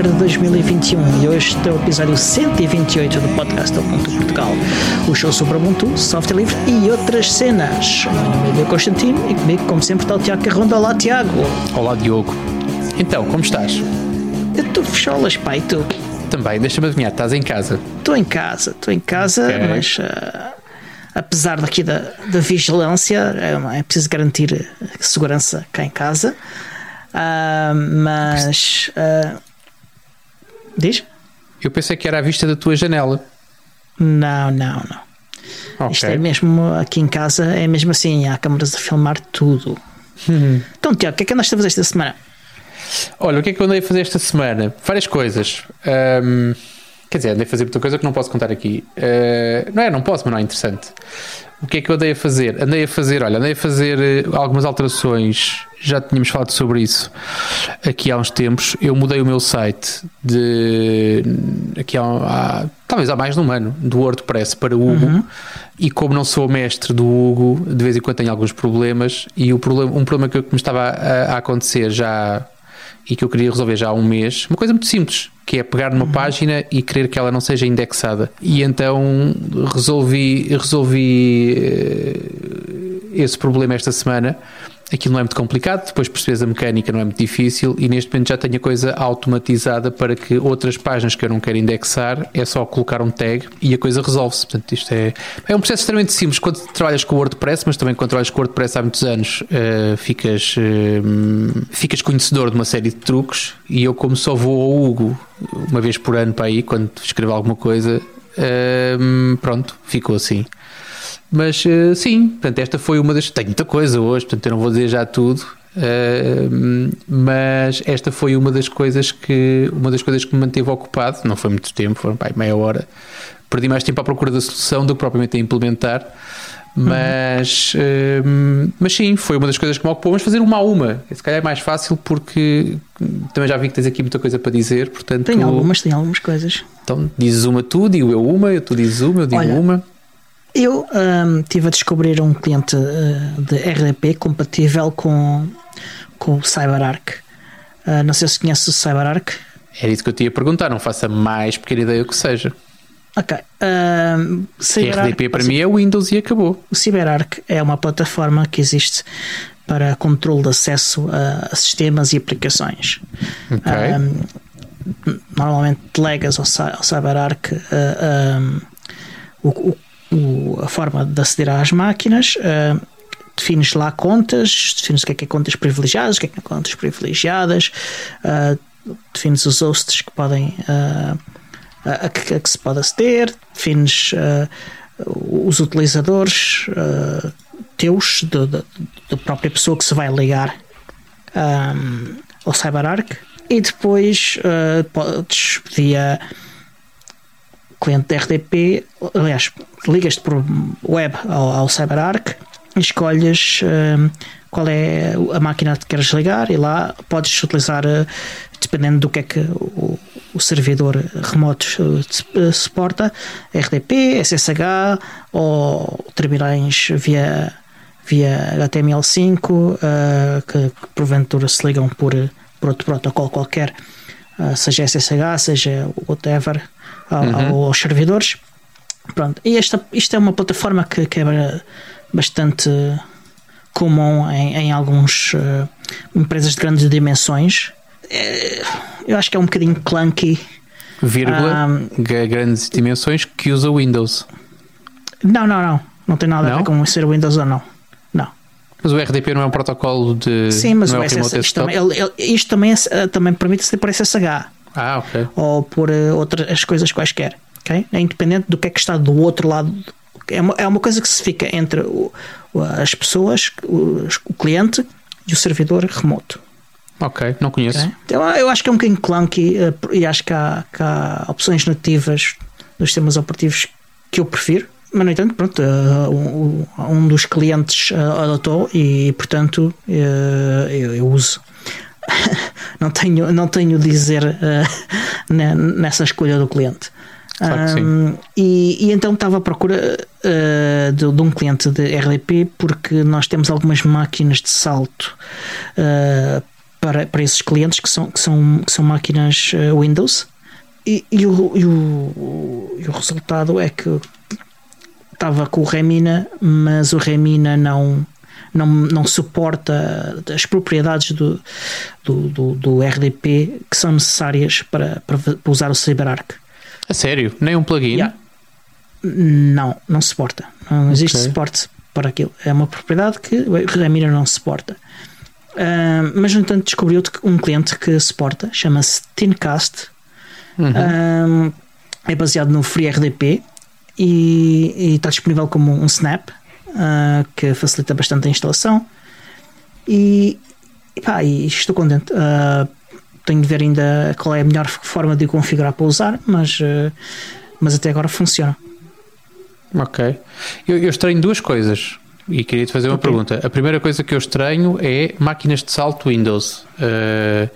janeiro de 2021 e hoje é o episódio 128 do podcast do Ubuntu Portugal. O show sobre Ubuntu, software livre e outras cenas. O meu nome é Constantino e comigo, como sempre, está o Tiago Carronda. Olá, Tiago. Olá, Diogo. Então, como estás? Eu estou fecholas, pai, e tu? Também, deixa-me adivinhar, estás em casa? Estou em casa, estou em casa, Ok. mas uh, apesar daqui da, da vigilância, é, é preciso garantir a segurança cá em casa. Ah, mas. ah, diz? Eu pensei que era à vista da tua janela. Não, não, não. Ok. Isto é mesmo aqui em casa, é mesmo assim, há câmaras a filmar tudo. Uhum. Então, Tiago, o que é que andaste a fazer esta semana? Olha, o que é que eu andei a fazer esta semana? Várias coisas. Ahm, quer dizer, andei a fazer muita coisa que não posso contar aqui. Ah, não é, não posso, mas não é interessante. O que é que eu andei a fazer? Andei a fazer, olha, andei a fazer eh, algumas alterações. Já tínhamos falado sobre isso aqui há uns tempos. Eu mudei o meu site de aqui há, há- talvez há mais de um ano do WordPress para o Hugo. E como não sou mestre do Hugo, de vez em quando tenho alguns problemas. E o problema, um problema que me estava a, a acontecer já e que eu queria resolver já há um mês, uma coisa muito simples, que é pegar numa página e querer que ela não seja indexada. E então resolvi, resolvi eh, esse problema esta semana. Aquilo não é muito complicado, depois percebes a mecânica, não é muito difícil e neste momento já tenho a coisa automatizada para que outras páginas que eu não quero indexar é só colocar um tag e a coisa resolve-se. Portanto, isto é, é um processo extremamente simples quando trabalhas com o WordPress, mas também quando trabalhas com o WordPress há muitos anos eh, ficas, eh, ficas conhecedor de uma série de truques e eu como só vou ao Hugo uma vez por ano para aí, quando escrevo alguma coisa, eh, pronto, ficou assim. Mas eh, sim, portanto, esta foi uma das. Tenho muita coisa hoje, portanto, eu não vou dizer já tudo. eh, mas esta foi uma das coisas que uma das coisas que me manteve ocupado. Não foi muito tempo, foram pá, meia hora. Perdi mais tempo à procura da solução do que propriamente a implementar. Mas, eh, mas sim, foi uma das coisas que me ocupou. Mas fazer uma a uma, se calhar é mais fácil porque também já vi que tens aqui muita coisa para dizer. Portanto, Tem algumas, tem algumas coisas. Então dizes uma tu, digo eu uma, tu dizes uma, eu digo Olha, uma. Eu ahm, estive a descobrir um cliente ah, de RDP compatível com, com o CyberArk. Ah, não sei se conheces o CyberArk. Era isso que eu te ia perguntar, não faça mais pequena ideia que seja. Ok. ahm, CyberArk- RDP para mim é Windows e acabou. O CyberArk é uma plataforma que existe para controle de acesso a, sistemas e aplicações. Ok. Um, normalmente delegas ao, ao CyberArk uh, um, o- o- o- a forma de aceder às máquinas, uh, defines lá contas, defines o que é que é contas privilegiadas, o que é que é contas privilegiadas, uh, defines os hosts que podem uh, a, que, a que se pode aceder, defines uh, os utilizadores teus, da própria pessoa que se vai ligar um, ao CyberArk. E depois podes via cliente de RDP, aliás, ligas-te por web ao, ao CyberArk e escolhes um, qual é a máquina que queres ligar e lá podes utilizar, uh, dependendo do que é que o, o servidor remoto uh, suporta, RDP, SSH ou terminais via via HTML5 uh, que, que porventura se ligam por, por outro protocolo qualquer, uh, seja SSH, seja whatever, ao- aos servidores. Pronto. E esta, isto é uma plataforma que, que é bastante comum em, em algumas empresas de grandes dimensões. É, eu acho que é um bocadinho clunky. Vírgula, Um, grandes dimensões que usa Windows. Não, não, não. Não tem nada a Não? ver com ser Windows ou não. Não. Mas o RDP não é um protocolo de. Sim, mas não o é o remote SS, isto, também, ele- ele- isto também, é- também permite ser por SSH Ah, ok. ou por eh, outras coisas quaisquer. Ok? É independente do que é que está do outro lado. É uma, é uma coisa que se fica entre o- as pessoas, o, o cliente e o servidor remoto. Ok, não conheço. ok? Então, eu acho que é um bocadinho clunky eh, e acho que há, que há opções nativas dos sistemas operativos que eu prefiro. Mas, no entanto, pronto, eh, um, dos clientes eh, adotou e, portanto, eu, eu uso. não tenho não tenho dizer ne- nessa escolha do cliente. Claro. Um, e, e então estava à procura uh, de, de um cliente de RDP porque nós temos algumas máquinas de salto uh, para, para esses clientes que são, que são, que são máquinas uh, Windows. E, e, o, e, o, e o resultado é que estava com o Remina, mas o Remina não, não, não suporta as propriedades do, do, do, do RDP que são necessárias para, para, usar o CyberArk. A sério? Nem um plugin? Yeah. Não, não suporta. Não existe okay. suporte para aquilo. É uma propriedade que o Remina não suporta. Uh, mas, no entanto, descobriu um cliente que suporta, chama-se Tincast. Uhum. Uh, é baseado no FreeRDP e, e está disponível como um snap uh, que facilita bastante a instalação. E, e, pá, e estou contente. Uh, tenho de ver ainda qual é a melhor forma de configurar para usar, mas, uh, mas até agora funciona. Ok. Eu, eu estranho duas coisas e queria te fazer uma okay. pergunta. A primeira coisa que eu estranho é máquinas de salto Windows. Uh,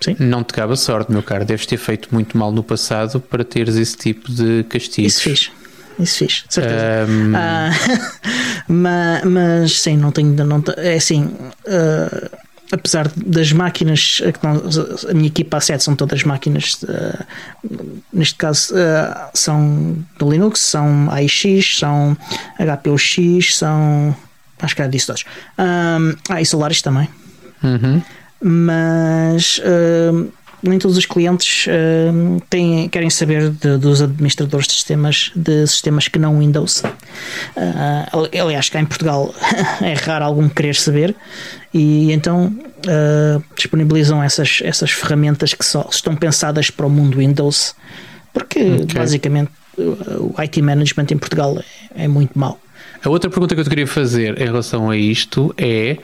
Sim. Não te cabe a sorte, meu caro. Deves ter feito muito mal no passado para teres esse tipo de castigos. Isso fiz isso fiz, certeza. Um... Ah, mas, mas, sim, não tenho. Não, é assim. Uh, apesar das máquinas, a minha equipa A7 são todas máquinas, uh, neste caso uh, são do Linux, são AIX, são HPUX, são. Acho que era disso todos. Um, ah, e Solaris também. Uhum. Mas. Uh, nem todos os clientes uh, têm, querem saber de, dos administradores de sistemas de sistemas que não Windows. Uh, aliás, cá em Portugal é raro algum querer saber e então uh, disponibilizam essas, essas ferramentas que só estão pensadas para o mundo Windows porque okay. basicamente o IT management em Portugal é, é muito mau. A outra pergunta que eu te queria fazer em relação a isto é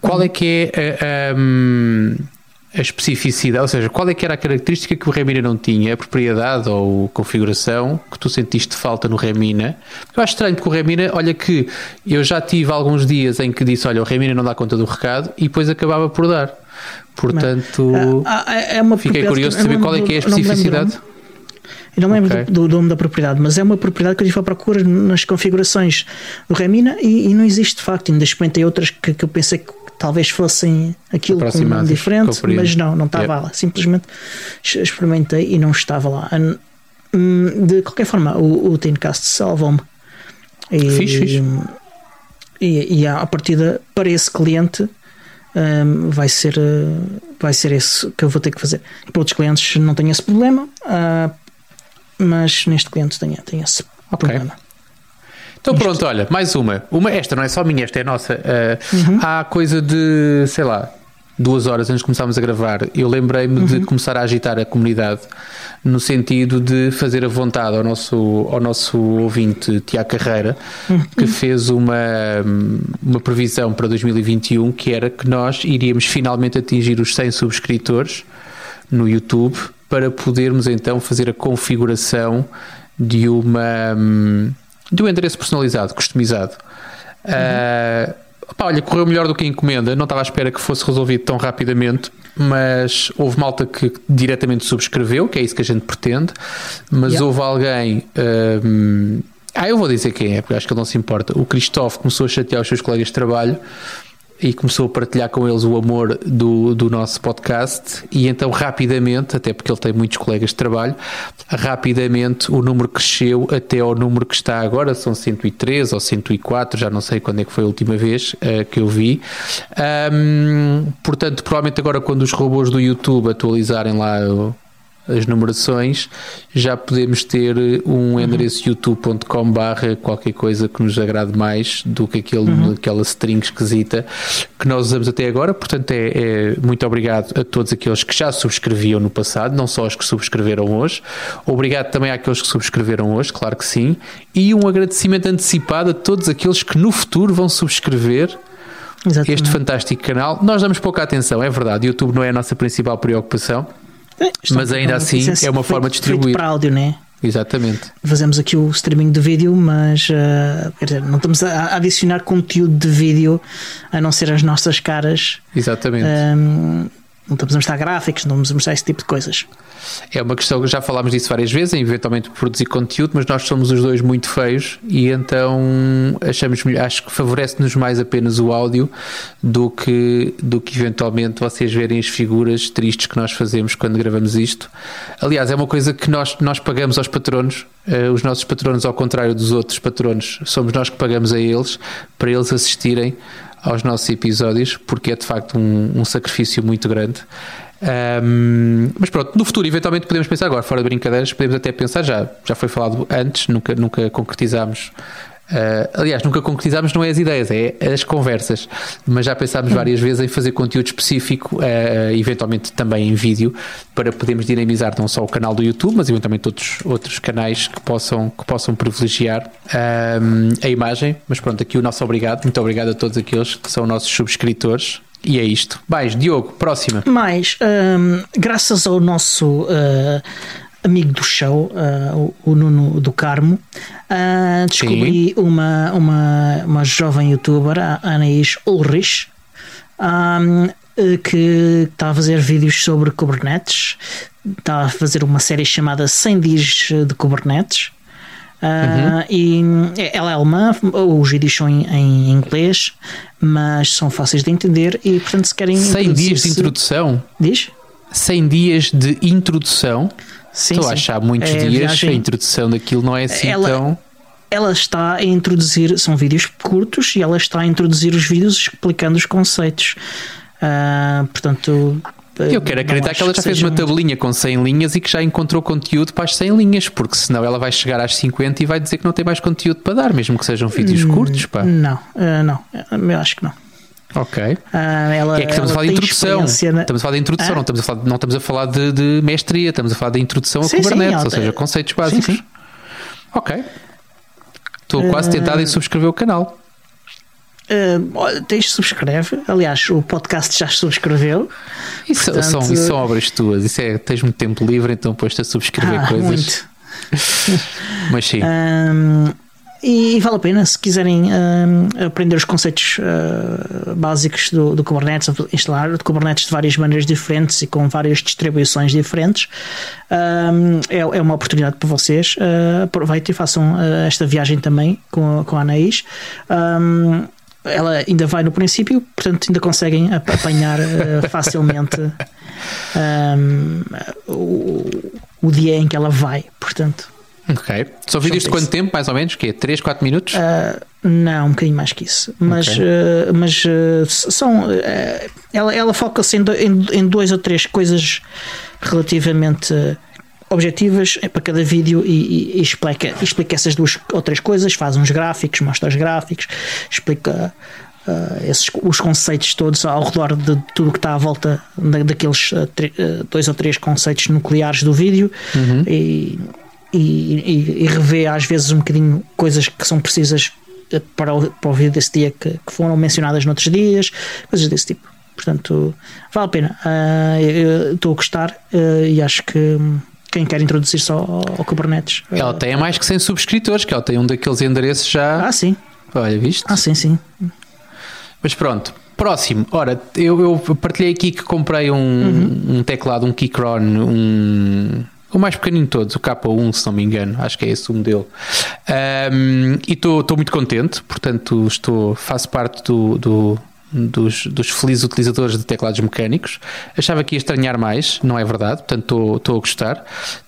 qual é que é a, a especificidade, ou seja, qual é que era a característica que o Remina não tinha, a propriedade ou configuração que tu sentiste falta no Remina? Eu acho estranho porque o Remina, olha que eu já tive alguns dias em que disse, olha, o Remina não dá conta do recado e depois acabava por dar. Portanto, ah, ah, é uma fiquei curioso de saber qual é que é a especificidade. Eu não lembro okay. do, nome da propriedade, mas é uma propriedade que eu tive à procura nas configurações do Remina e, e não existe de facto. Ainda experimentei outras que, que eu pensei que talvez fossem aquilo com um nome diferente, mas não, não estava lá. Simplesmente experimentei e não estava lá. Hum, de qualquer forma, o, o Teamcast salvou-me. E, fixe. E, e a partida para esse cliente um, vai ser vai ser esse que eu vou ter que fazer. Para outros clientes não tenho esse problema, uh, mas neste cliente tenho, tenho esse okay. problema. Então pronto, olha, mais uma. uma. Esta não é só minha, esta é nossa. Uh, uhum. Há coisa de, sei lá, duas horas antes de começarmos a gravar, eu lembrei-me uhum. de começar a agitar a comunidade no sentido de fazer a vontade ao nosso, ao nosso ouvinte Tiago Carreira, uhum. que fez uma, uma previsão para 2021 que era que nós iríamos finalmente atingir os 100 subscritores no YouTube para podermos então fazer a configuração de uma de um endereço personalizado, customizado. Uhum. Uh, olha, correu melhor do que a encomenda. Não estava à espera que fosse resolvido tão rapidamente, mas houve malta que diretamente subscreveu, que é isso que a gente pretende. Mas houve alguém. Uh, ah, eu vou dizer quem é, porque acho que ele não se importa. O Cristóvão começou a chatear os seus colegas de trabalho e começou a partilhar com eles o amor do, do nosso podcast e então rapidamente, até porque ele tem muitos colegas de trabalho, rapidamente o número cresceu até ao número que está agora, são 103 ou 104, já não sei quando é que foi a última vez uh, que eu vi. Um, portanto, provavelmente agora quando os robôs do YouTube atualizarem lá as numerações, já podemos ter um uhum. endereço youtube.com barra qualquer coisa que nos agrade mais do que aquele, uhum. aquela string esquisita que nós usamos até agora. Portanto, é, é, muito obrigado a todos aqueles que já subscreviam no passado, não só os que subscreveram hoje. Obrigado também àqueles que subscreveram hoje, claro que sim. E um agradecimento antecipado a todos aqueles que no futuro vão subscrever. Exatamente. Este fantástico canal. Nós damos pouca atenção, é verdade. YouTube não é a nossa principal preocupação, é, mas ainda assim é uma forma de distribuir. para áudio, né? Exatamente. Fazemos aqui o streaming de vídeo, mas uh, dizer, não estamos a adicionar conteúdo de vídeo a não ser as nossas caras. Exatamente. Um, Não estamos a mostrar gráficos, não estamos a mostrar esse tipo de coisas. É uma questão que já falámos disso várias vezes, em eventualmente produzir conteúdo, mas nós somos os dois muito feios e então achamos acho que favorece-nos mais apenas o áudio do que, do que eventualmente vocês verem as figuras tristes que nós fazemos quando gravamos isto. Aliás, é uma coisa que nós, nós pagamos aos patronos, uh, os nossos patronos, ao contrário dos outros patronos, somos nós que pagamos a eles para eles assistirem aos nossos episódios, porque é de facto um, um sacrifício muito grande. Um, mas pronto, no futuro, eventualmente podemos pensar agora, fora de brincadeiras, podemos até pensar, já, já foi falado antes, nunca, nunca concretizámos Uh, aliás, nunca concretizámos não é as ideias, é as conversas, mas já pensámos hum. várias vezes em fazer conteúdo específico, uh, eventualmente também em vídeo, para podermos dinamizar não só o canal do YouTube, mas eventualmente outros, outros canais que possam, que possam privilegiar uh, a imagem. Mas pronto, aqui o nosso obrigado, muito obrigado a todos aqueles que são nossos subscritores. E é isto. Mais, Diogo, próxima. Mais, um, graças ao nosso uh, amigo do show, uh, o, Nuno do Carmo, uh, descobri uma, uma, uma jovem youtuber, a Anaís Ulrich, um, que está a fazer vídeos sobre Kubernetes, está a fazer uma série chamada 100 dias de Kubernetes. Uh, uhum. E ela é alemã, os vídeos são em, em, inglês, mas são fáceis de entender e, portanto, se querem. 100 dias de introdução? Diz? 100 dias de introdução. Sim, Estou sim. a achar muitos é, dias, viagem... a introdução daquilo não é assim ela, tão. Ela está a introduzir, são vídeos curtos e ela está a introduzir os vídeos explicando os conceitos. Uh, portanto, eu quero acreditar que ela já fez uma muito... tabelinha com 100 linhas e que já encontrou conteúdo para as 100 linhas, porque senão ela vai chegar às 50 e vai dizer que não tem mais conteúdo para dar, mesmo que sejam vídeos hum, curtos. Pá. Não, uh, não, eu acho que não. Ok. Uh, ela, é que estamos a falar de introdução. Na... Estamos a falar de introdução, ah? não, estamos a falar, não estamos a falar de, de mestria, estamos a falar de introdução sim, a Kubernetes, sim, ou seja, conceitos básicos. Sim, ok. Estou quase tentado em subscrever o canal. Uh, tens subscreve, aliás, o podcast já subscreveu. Isso, portanto... são, isso são obras tuas, isso é, tens muito tempo livre, então pôs-te a subscrever ah, coisas. Muito. Mas sim. Um, e, vale a pena se quiserem uh, aprender os conceitos uh, básicos do, do, Kubernetes, instalar o Kubernetes de várias maneiras diferentes e com várias distribuições diferentes. Um, é, é, uma oportunidade para vocês. Uh, aproveitem e façam esta viagem também com, com a Anaís. Um, ela ainda vai no princípio, portanto ainda conseguem apanhar facilmente o, o dia em que ela vai. Portanto, Ok. São vídeos de quanto tempo, mais ou menos? Que é 3, 4 minutos? Uh, não, um bocadinho mais que isso. Mas, okay. uh, mas uh, são. ela ela foca-se em, em, em dois ou três coisas relativamente objetivas para cada vídeo e, e, e, explica, explica essas duas ou três coisas, faz uns gráficos, mostra os gráficos, explica uh, esses, os conceitos todos ao redor de tudo que está à volta da, daqueles uh, dois ou três conceitos nucleares do vídeo uhum. e e, e, e rever às vezes um bocadinho coisas que são precisas para o, para o vídeo desse dia que, que foram mencionadas noutros dias, coisas desse tipo. Portanto, vale a pena. Uh, estou a gostar uh, e acho que quem quer introduzir-se ao, ao Kubernetes. Ela uh, tem mais que 100 subscritores, que ela tem um daqueles endereços já. Ah, sim. Olha, viste? Ah, sim, sim. Mas pronto, próximo. Ora, eu, eu partilhei aqui que comprei um, uhum. um teclado, um Keychron, um o mais pequenino de todos, o K1, se não me engano, acho que é esse o modelo. Um, e estou muito contente, portanto, estou, faço parte do, do dos, dos, felizes utilizadores de teclados mecânicos. Achava que ia estranhar mais, não é verdade, portanto estou a gostar.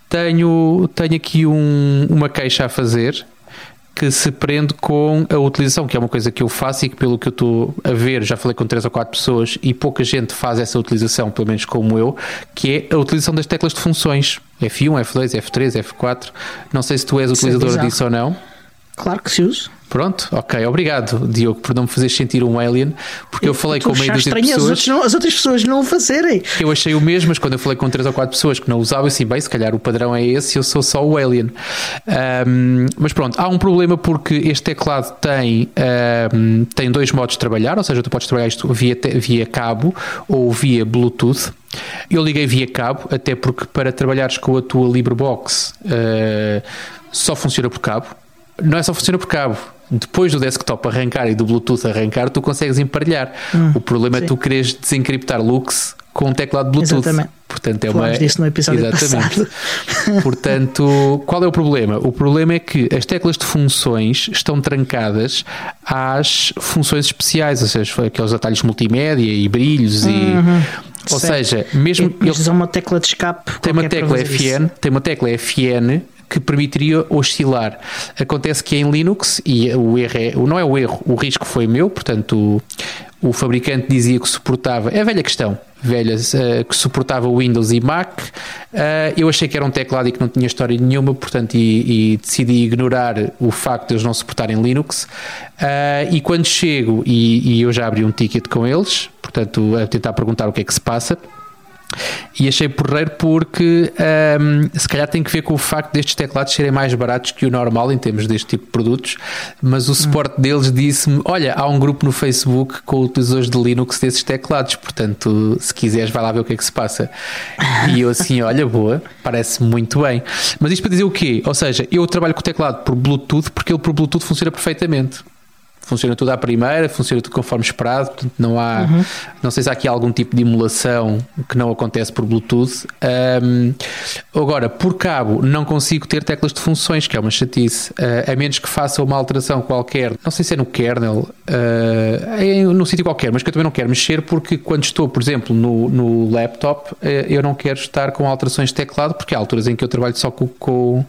Tenho, tenho aqui um, uma queixa a fazer que se prende com a utilização, que é uma coisa que eu faço e que, pelo que eu estou a ver, já falei com três ou quatro pessoas e pouca gente faz essa utilização, pelo menos como eu, que é a utilização das teclas de funções F1, F2, F3, F4. Não sei se tu és utilizador disso ou não. Claro que se usa. Pronto, ok, obrigado, Diogo, por não me fazer sentir um alien, porque eu, eu falei com meio dúzia de pessoas. As, as outras pessoas não o fazerem. Eu achei o mesmo, mas quando eu falei com três ou quatro pessoas que não usavam, eu assim, bem, se calhar o padrão é esse, eu sou só o alien. Um, mas pronto, há um problema porque este teclado tem, um, tem dois modos de trabalhar, ou seja, tu podes trabalhar isto via, via cabo ou via Bluetooth. Eu liguei via cabo, até porque para trabalhares com a tua LibreBox uh, só funciona por cabo. Não é só funciona por cabo depois do desktop arrancar e do Bluetooth arrancar, tu consegues emparelhar. Hum, o problema é sim. é tu queres desencriptar Lux com um teclado Bluetooth. Exatamente. Portanto, é Falámos uma. disso no episódio passado. Portanto, qual é o problema? O problema é que as teclas de funções estão trancadas às funções especiais, ou seja, aqueles atalhos multimédia e brilhos e. Ou Certo. seja, mesmo E depois há uma tecla de escape. tem uma tecla fazer isso. FN, tem uma tecla FN que permitiria oscilar. Acontece que em Linux, e o erro é, não é o erro, o risco foi meu, portanto o, o fabricante dizia que suportava, é a velha questão, velha, eh, que suportava Windows e Mac. Eh, eu achei que era um teclado e que não tinha história nenhuma, portanto, e, e decidi ignorar o facto de eles não suportarem Linux. Eh, e quando chego, e, e eu já abri um ticket com eles, portanto, a tentar perguntar o que é que se passa. E achei porreiro porque hum, se calhar tem que ver com o facto destes teclados serem mais baratos que o normal em termos deste tipo de produtos, mas o suporte deles disse-me: Olha, há um grupo no Facebook com utilizadores de Linux desses teclados, portanto, se quiseres, vai lá ver o que é que se passa. E eu assim, olha, boa, parece muito bem. Mas isto para dizer o quê? Ou seja, eu trabalho com o teclado por Bluetooth porque ele por Bluetooth funciona perfeitamente funciona tudo à primeira, funciona tudo conforme esperado, portanto não há, não sei se há aqui algum tipo de emulação que não acontece por Bluetooth. Um, agora, por cabo, não consigo ter teclas de funções, que é uma chatice, uh, a menos que faça uma alteração qualquer, não sei se é no kernel, uh, é num sítio qualquer, mas que eu também não quero mexer porque quando estou, por exemplo, no, no laptop, uh, eu não quero estar com alterações de teclado, porque há alturas em que eu trabalho só com, com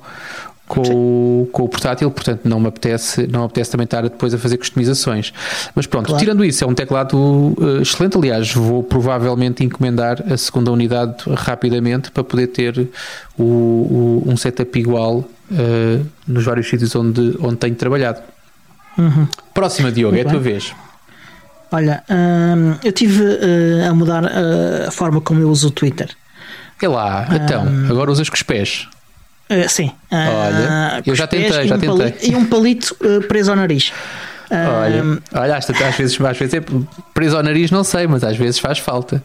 com, o- com o portátil, portanto não me apetece, não me apetece também estar depois a fazer customizações. Mas pronto, Claro. tirando isso, é um teclado eh, excelente. Aliás, vou provavelmente encomendar a segunda unidade rapidamente para poder ter o, o- um setup igual eh, nos vários sítios onde, onde tenho trabalhado. Uhum. Próxima, Diogo, é a Muito tua bem. vez. Olha, hum, eu tive uh, a mudar uh, a forma como eu uso o Twitter. É lá, então, agora usas com os pés. Uh, sim. Olha, com eu já tentei, e já um tentei. palito- e um palito uh, preso ao nariz. Olha, Hum, olha às, às vezes, às vezes é preso ao nariz, não sei, mas às vezes faz falta.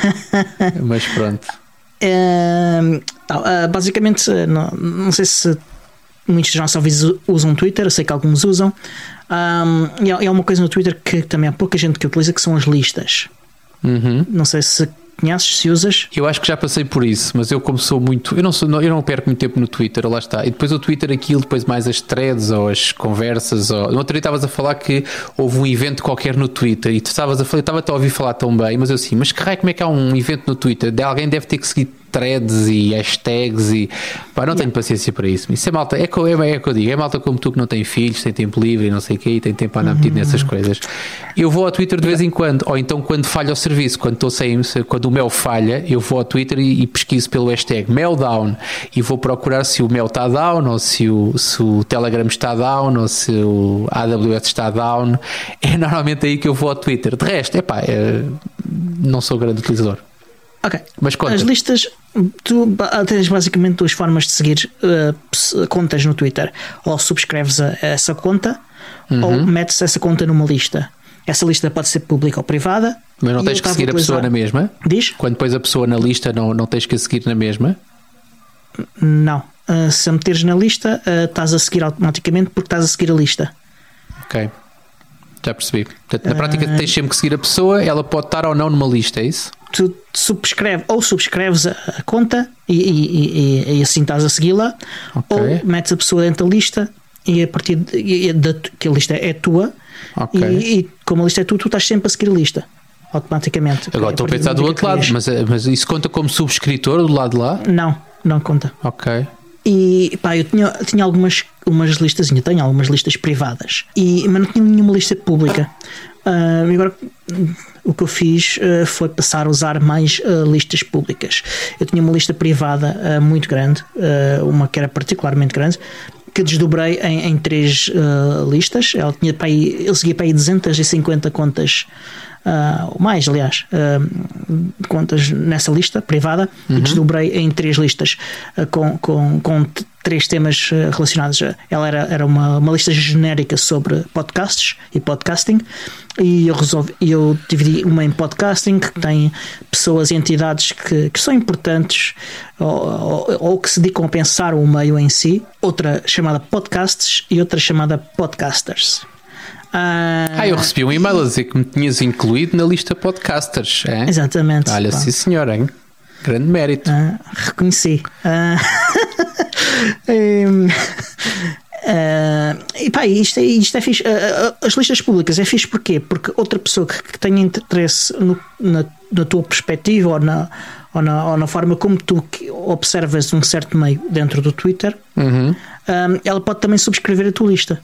mas pronto. tá, uh, basicamente, não, não sei se muitos dos nossos ouvintes usam Twitter, eu sei que alguns usam. Um, e há, e há uma coisa no Twitter que também há pouca gente que utiliza, que são as listas. Uhum. Não sei se conheces, se usas. Eu acho que já passei por isso, mas eu como sou muito, eu não sou, eu não perco muito tempo no Twitter, lá está. E depois o Twitter aquilo, depois mais as threads ou as conversas, ou... no outro dia estavas a falar que houve um evento qualquer no Twitter e tu estavas a falar, estava-te a ouvir falar tão bem, mas eu assim, mas que raio como é que há um evento no Twitter? De alguém deve ter que seguir threads e hashtags e pá, não tenho paciência para isso. Isso é malta, é é, é, que eu digo, é malta como tu que não tem filhos, tem tempo livre e não sei o quê, e tem tempo a andar metido nessas coisas. Eu vou ao Twitter de vez em quando, ou então quando falha o serviço, quando estou sem, quando o mel falha, eu vou ao Twitter e, e pesquiso pelo hashtag meldown e vou procurar se o mel está down, ou se o, se o Telegram está down, ou se o AWS está down. É normalmente aí que eu vou ao Twitter. De resto, epá, é, não sou grande utilizador. Ok. Mas conta. As listas, tu ba- tens basicamente duas formas de seguir uh, contas no Twitter. Ou subscreves a, a essa conta, Uhum. ou metes essa conta numa lista. Essa lista pode ser pública ou privada. Mas não tens que seguir a pessoa na mesma? Diz? Quando pões a pessoa na lista, não, não tens que a seguir na mesma? Não. Uh, se a meteres na lista, uh, estás a seguir automaticamente porque estás a seguir a lista. Ok. Já percebi. Portanto, na prática, Ah. tens sempre que seguir a pessoa, ela pode estar ou não numa lista, é isso? Tu subscreve, ou subscreves a, a conta e, e- e- e assim estás a segui-la, Ok. ou metes a pessoa dentro da lista e a partir de, da, que a lista é tua Ok. e, como a lista é tua, tu estás sempre a seguir a lista automaticamente. Agora estou a partir pensar do outro lado, mas, eh, mas isso conta como subscritor do lado de lá? Não, não conta. Ok. E pá, eu tinha, tinha algumas umas listas, tenho algumas listas privadas, e, mas não tinha nenhuma lista pública. E agora o que eu fiz ah, foi passar a usar mais ah, listas públicas. Eu tinha uma lista privada ah, muito grande, uma que era particularmente grande, que desdobrei em, em três listas. Ela tinha para aí, eu seguia para aí 250 contas. Ou mais, aliás, ah, contas nessa lista privada e desdobrei em três listas ah, com, com, com três temas relacionados. Ela era, era uma, uma lista genérica sobre podcasts e podcasting e eu resolvi, eu dividi uma em podcasting que tem pessoas e entidades que, que são importantes ou, ou, ou que se dedicam a pensar o meio em si, outra chamada podcasts e outra chamada podcasters. Ah, Ah, eu recebi um e-mail a dizer que me tinhas incluído na lista podcasters. É? Exatamente. Olha, pá. sim senhor, hein? Grande mérito. Ah, reconheci. Ah, em, ah, e pá, isto é, isto é fixe. As listas públicas é fixe porquê? Porque outra pessoa que, que tenha interesse no- na, na tua perspectiva ou na, ou, na, ou na forma como tu observas um certo meio dentro do Twitter, Uhum. ela pode também subscrever a tua lista.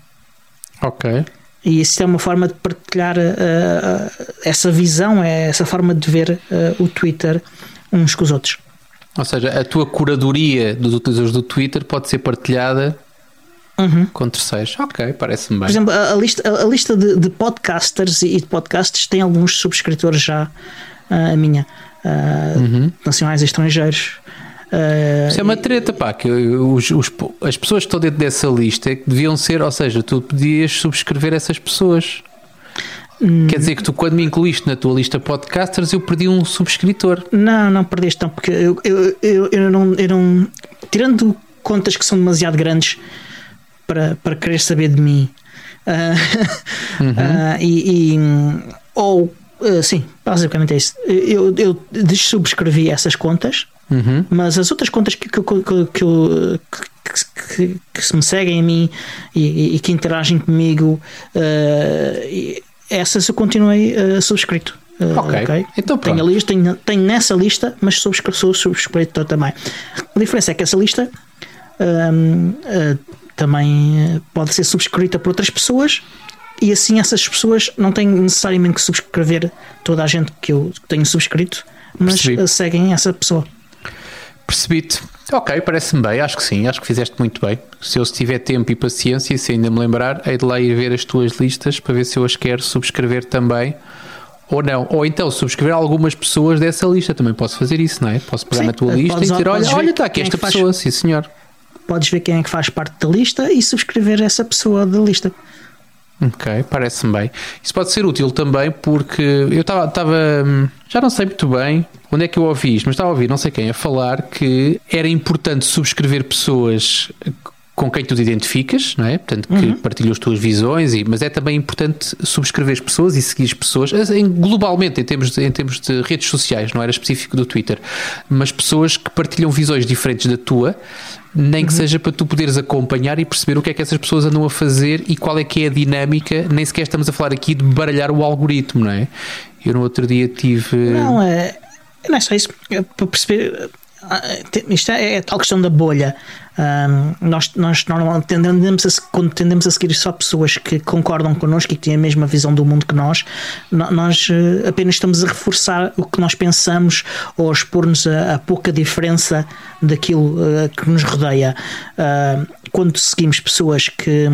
Ok. E isso é uma forma de partilhar ah, essa visão, é essa forma de ver ah, o Twitter uns com os outros. Ou seja, a tua curadoria dos utilizadores do Twitter pode ser partilhada Uhum. com terceiros. Ok, parece-me bem. Por exemplo, a, a lista, a, lista de, de podcasters e de podcasts tem alguns subscritores já, ah, a minha, ah, nacionais e estrangeiros. Ah, Isso é uma treta, pá, que os, os- as pessoas que estão dentro dessa lista é que deviam ser, ou seja, tu podias subscrever essas pessoas. Quer dizer que tu, quando me incluíste na tua lista podcasters, eu perdi um subscritor. Não, não perdeste não, porque eu, eu, eu, eu não, eu não. Tirando contas que são demasiado grandes para, para querer saber de mim. ah, ah, e, e, ou. ah, sim, basicamente é isso. Eu, eu subscrevi essas contas, Uhum. mas as outras contas que, que, que, que, eu- que, que- se me seguem a mim e, e- que interagem comigo, e essas eu continuei ah, subscrito. Ah, Ok. Então tenho, a pronto. lista, tenho, tenho nessa lista, mas subscre- sou subscritor também. A diferença é que essa lista ahm, ah, também pode ser subscrita por outras pessoas e assim essas pessoas não têm necessariamente que subscrever toda a gente que eu tenho subscrito, mas Percebi. seguem essa pessoa. Percebi-te. Ok, parece-me bem, acho que sim, acho que fizeste muito bem. Se eu tiver tempo e paciência, e se ainda me lembrar, hei de lá ir ver as tuas listas para ver se eu as quero subscrever também. Ou não, ou então subscrever algumas pessoas dessa lista, também posso fazer isso, não é? Posso pegar Sim, na tua eh, lista e dizer: olha, olha, está aqui é esta faz- pessoa, sim senhor. Podes ver quem é que faz parte da lista e subscrever essa pessoa da lista. Ok, parece-me bem. Isso pode ser útil também porque eu estava, hum, já não sei muito bem onde é que eu ouvi isto, mas estava a ouvir não sei quem a falar que era importante subscrever pessoas com quem tu te identificas, não é? Portanto, que partilham as tuas visões, e, mas é também importante subscrever pessoas e seguir as pessoas, em- globalmente, em termos, de, em termos de redes sociais, não era específico do Twitter, mas pessoas que partilham visões diferentes da tua, nem que seja para tu poderes acompanhar e perceber o que é que essas pessoas andam a fazer e qual é que é a dinâmica, nem sequer estamos a falar aqui de baralhar o algoritmo, não é? Eu no outro dia tive. Não, é, não é só isso. Para perceber. Ah, Isto é, é a tal questão da bolha. Ahm, nós, nós normalmente tendemos a, quando tendemos a seguir só pessoas que concordam connosco e que têm a mesma visão do mundo que nós, nós eh, apenas estamos a reforçar o que nós pensamos ou a expor-nos a, a pouca diferença daquilo eh, que nos rodeia. Ah, quando seguimos pessoas que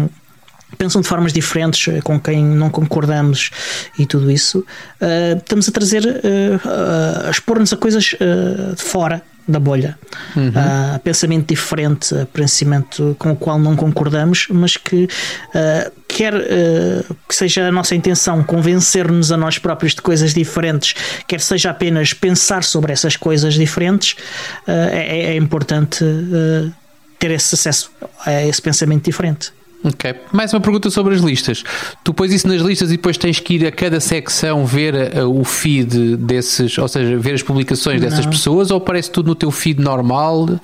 pensam de formas diferentes, eh, com quem não concordamos e tudo isso, eh, estamos a trazer, eh, a- a expor-nos a coisas de fora da bolha. A pensamento diferente, pensamento com o qual não concordamos, mas que eh, quer eh, que seja a nossa intenção convencer-nos a nós próprios de coisas diferentes, quer seja apenas pensar sobre essas coisas diferentes, eh, é, é importante ter esse acesso a esse pensamento diferente. Ok. Mais uma pergunta sobre as listas. Tu pões isso nas listas e depois tens que ir a cada secção ver uh, o feed desses, ou seja, ver as publicações dessas Não. pessoas ou aparece tudo no teu feed normal?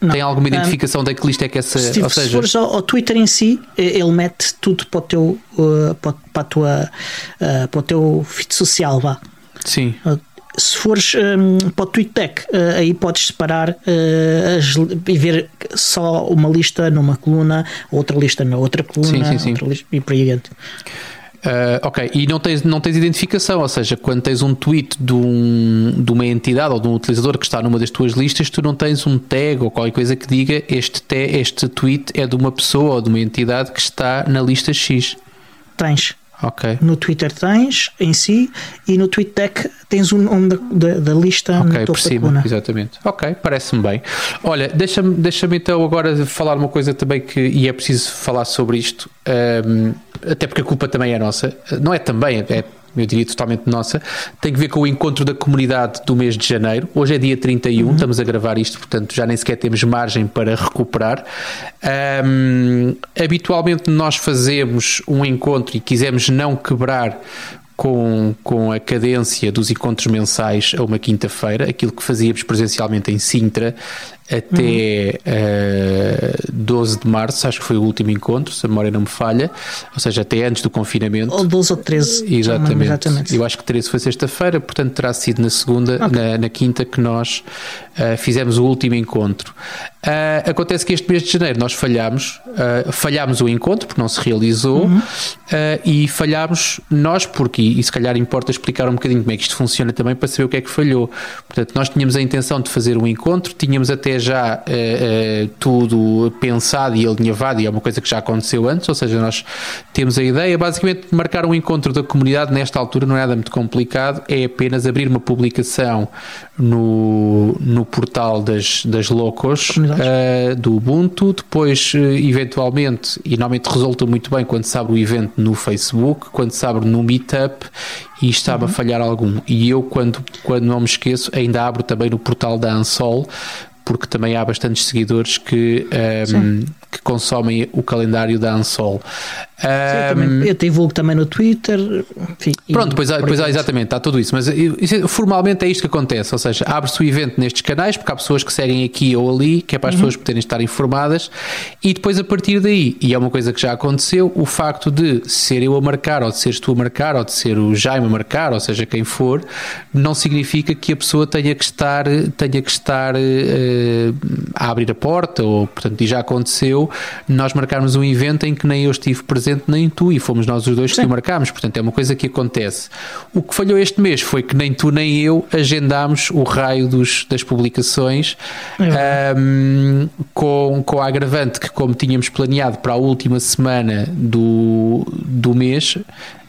Não. Tem alguma Ah, identificação da que lista é que essa. Se, ou se seja, fores ao, ao Twitter em si, eh, ele mete tudo para o teu, uh, para, para a tua, uh, para o teu feed social, vá. sim. Se fores um, para o TweetDeck, uh, aí podes separar uh, as e ver só uma lista numa coluna, outra lista na outra coluna, Sim, sim, sim. outra lista, e por aí adiante. Uh, ok, e não tens, não tens identificação, ou seja, quando tens um tweet de, um, de uma entidade ou de um utilizador que está numa das tuas listas, tu não tens um tag ou qualquer coisa que diga este, te, este tweet é de uma pessoa ou de uma entidade que está na lista X. Tens. Ok. No Twitter tens em si e no TweetDeck tens o nome da, da, da lista Ok, no topo por cima, exatamente. Ok, parece-me bem. Olha, deixa-me deixa então agora falar uma coisa também que, e é preciso falar sobre isto, ehm, até porque a culpa também é nossa. Não é também, é eu diria totalmente nossa, tem que ver com o encontro da comunidade do mês de janeiro. Hoje é dia 31, uhum. estamos a gravar isto, portanto já nem sequer temos margem para recuperar. Um, habitualmente nós fazemos um encontro e quisemos não quebrar com, com a cadência dos encontros mensais a uma quinta-feira, aquilo que fazíamos presencialmente em Sintra até uhum. uh, 12 de março, acho que foi o último encontro, se a memória não me falha, ou seja, até antes do confinamento. Ou 12 ou 13. Exatamente. exatamente. Eu acho que 13 foi sexta-feira, portanto terá sido na segunda, okay. na, na, quinta, que nós uh, fizemos o último encontro. Uh, acontece que este mês de janeiro nós falhámos, falhámos o encontro porque não se realizou uhum. e falhámos nós porque, e se calhar importa explicar um bocadinho como é que isto funciona também para saber o que é que falhou. Portanto, nós tínhamos a intenção de fazer um encontro, tínhamos até já uh, uh, tudo pensado e alinhavado e é uma coisa que já aconteceu antes, ou seja, nós temos a ideia, basicamente marcar um encontro da comunidade nesta altura não é nada muito complicado, é apenas abrir uma publicação no, no portal das, das locos uh, do Ubuntu, depois eventualmente, e normalmente resulta muito bem quando se abre o evento no Facebook, quando se abre no Meetup e estava uhum. a falhar algum. E eu, quando, quando não me esqueço, ainda abro também no portal da Ansol porque também há bastantes seguidores que, um, ehm, que consomem o calendário da Ansol. Um, eu divulgo também no Twitter. Enfim, pronto, pois, há, pois há, exatamente, está tudo isso. Mas isso, formalmente é isto que acontece. Ou seja, abre-se o evento nestes canais, porque há pessoas que seguem aqui ou ali, que é para as uhum. pessoas poderem estar informadas, e depois a partir daí, e é uma coisa que já aconteceu, o facto de ser eu a marcar, ou de seres tu a marcar, ou de ser o Jaime a marcar, ou seja, quem for, não significa que a pessoa tenha que estar, tenha que estar uh, a abrir a porta, ou portanto, e já aconteceu, nós marcarmos um evento em que nem eu estive presente presente nem tu, e fomos nós os dois Sim. que o marcámos, portanto é uma coisa que acontece. O que falhou este mês foi que nem tu nem eu agendámos o raio dos, das publicações é um, com, com a agravante que, como tínhamos planeado para a última semana do, do mês,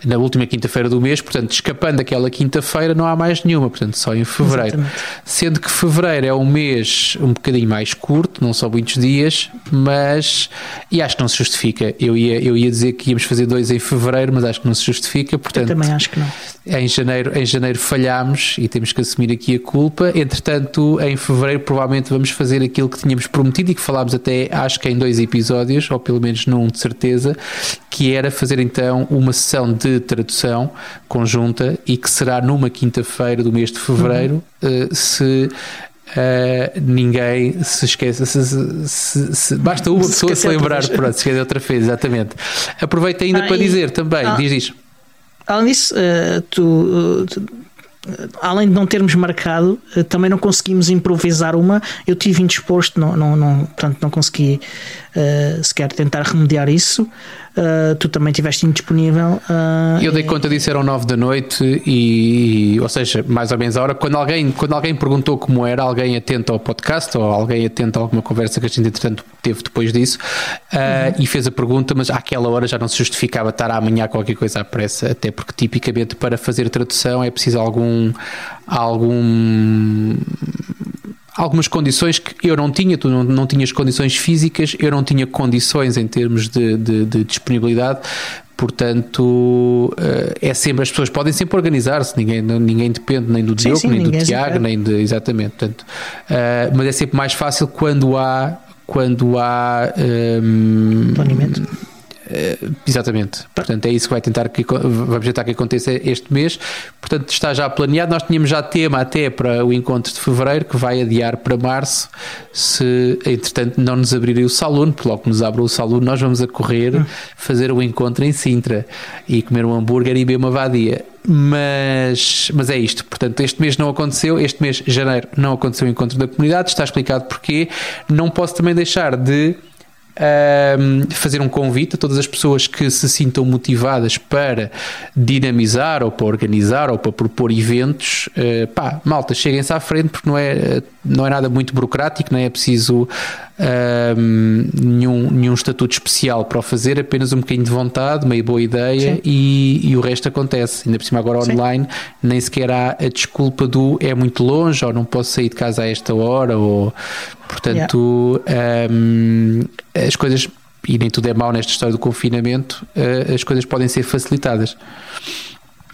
na última quinta-feira do mês, portanto, escapando aquela quinta-feira, não há mais nenhuma, portanto, só em fevereiro. Exatamente. Sendo que fevereiro é um mês um bocadinho mais curto, não são muitos dias, mas. E acho que não se justifica. Eu ia, eu ia dizer que íamos fazer dois em fevereiro, mas acho que não se justifica, portanto. Eu também acho que não. Em janeiro, em janeiro falhámos e temos que assumir aqui a culpa. Entretanto, em fevereiro, provavelmente vamos fazer aquilo que tínhamos prometido e que falámos até, acho que em dois episódios, ou pelo menos num de certeza, que era fazer então uma sessão de de tradução conjunta e que será numa quinta-feira do mês de fevereiro, uhum. uh, se Uh, ninguém se esqueça. Se, se, se, basta uma pessoa se lembrar, pronto, se esquecer outra vez, exatamente. Aproveita ainda ah, para e, dizer também, ah, diz isto. Além disso, uh, tu, tu, além de não termos marcado, uh, também não conseguimos improvisar uma. Eu tive indisposto, não, não, não, portanto, não consegui sequer tentar remediar isso. Uh, tu também estiveste indisponível. Uh, eu dei conta disso, eram 9 da noite, e, ou seja, mais ou menos a hora. Quando alguém, quando alguém perguntou como era, alguém atento ao podcast ou alguém atento a alguma conversa que a gente, entretanto, teve depois disso, uh, uhum. e fez a pergunta, mas àquela hora já não se justificava estar amanhã qualquer coisa à pressa, até porque tipicamente para fazer tradução é preciso algum. algum algumas condições que eu não tinha, tu não, não tinhas condições físicas, eu não tinha condições em termos de, de, de disponibilidade, portanto eh, é sempre as pessoas podem sempre organizar-se. Ninguém ninguém depende nem do Diogo sim, nem do Tiago nem de exatamente portanto, uh, mas é sempre mais fácil quando há quando há um, ehm, planeamento Uh, exatamente. Portanto, é isso que vai tentar que, vamos tentar que aconteça este mês. Portanto, está já planeado. Nós tínhamos já tema até para o encontro de fevereiro, que vai adiar para março. Se, entretanto, não nos abrirem o salão, porque logo que nos abre o salão, nós vamos a correr hum. fazer o encontro em Sintra e comer um hambúrguer e beber uma vadia. Mas, mas é isto. Portanto, este mês não aconteceu. Este mês, janeiro, não aconteceu o encontro da comunidade. Está explicado porquê. Não posso também deixar de um, fazer um convite a todas as pessoas que se sintam motivadas para dinamizar ou para organizar ou para propor eventos. Uh, pá, malta, cheguem-se à frente porque não é, não é nada muito burocrático, não é preciso um, nenhum, nenhum estatuto especial para o fazer, apenas um bocadinho de vontade, meio boa ideia e, e, o resto acontece. Ainda por cima, agora Sim. online, nem sequer há a desculpa do é muito longe ou não posso sair de casa a esta hora ou portanto yeah. um, as coisas e nem tudo é mau nesta história do confinamento, uh, as coisas podem ser facilitadas.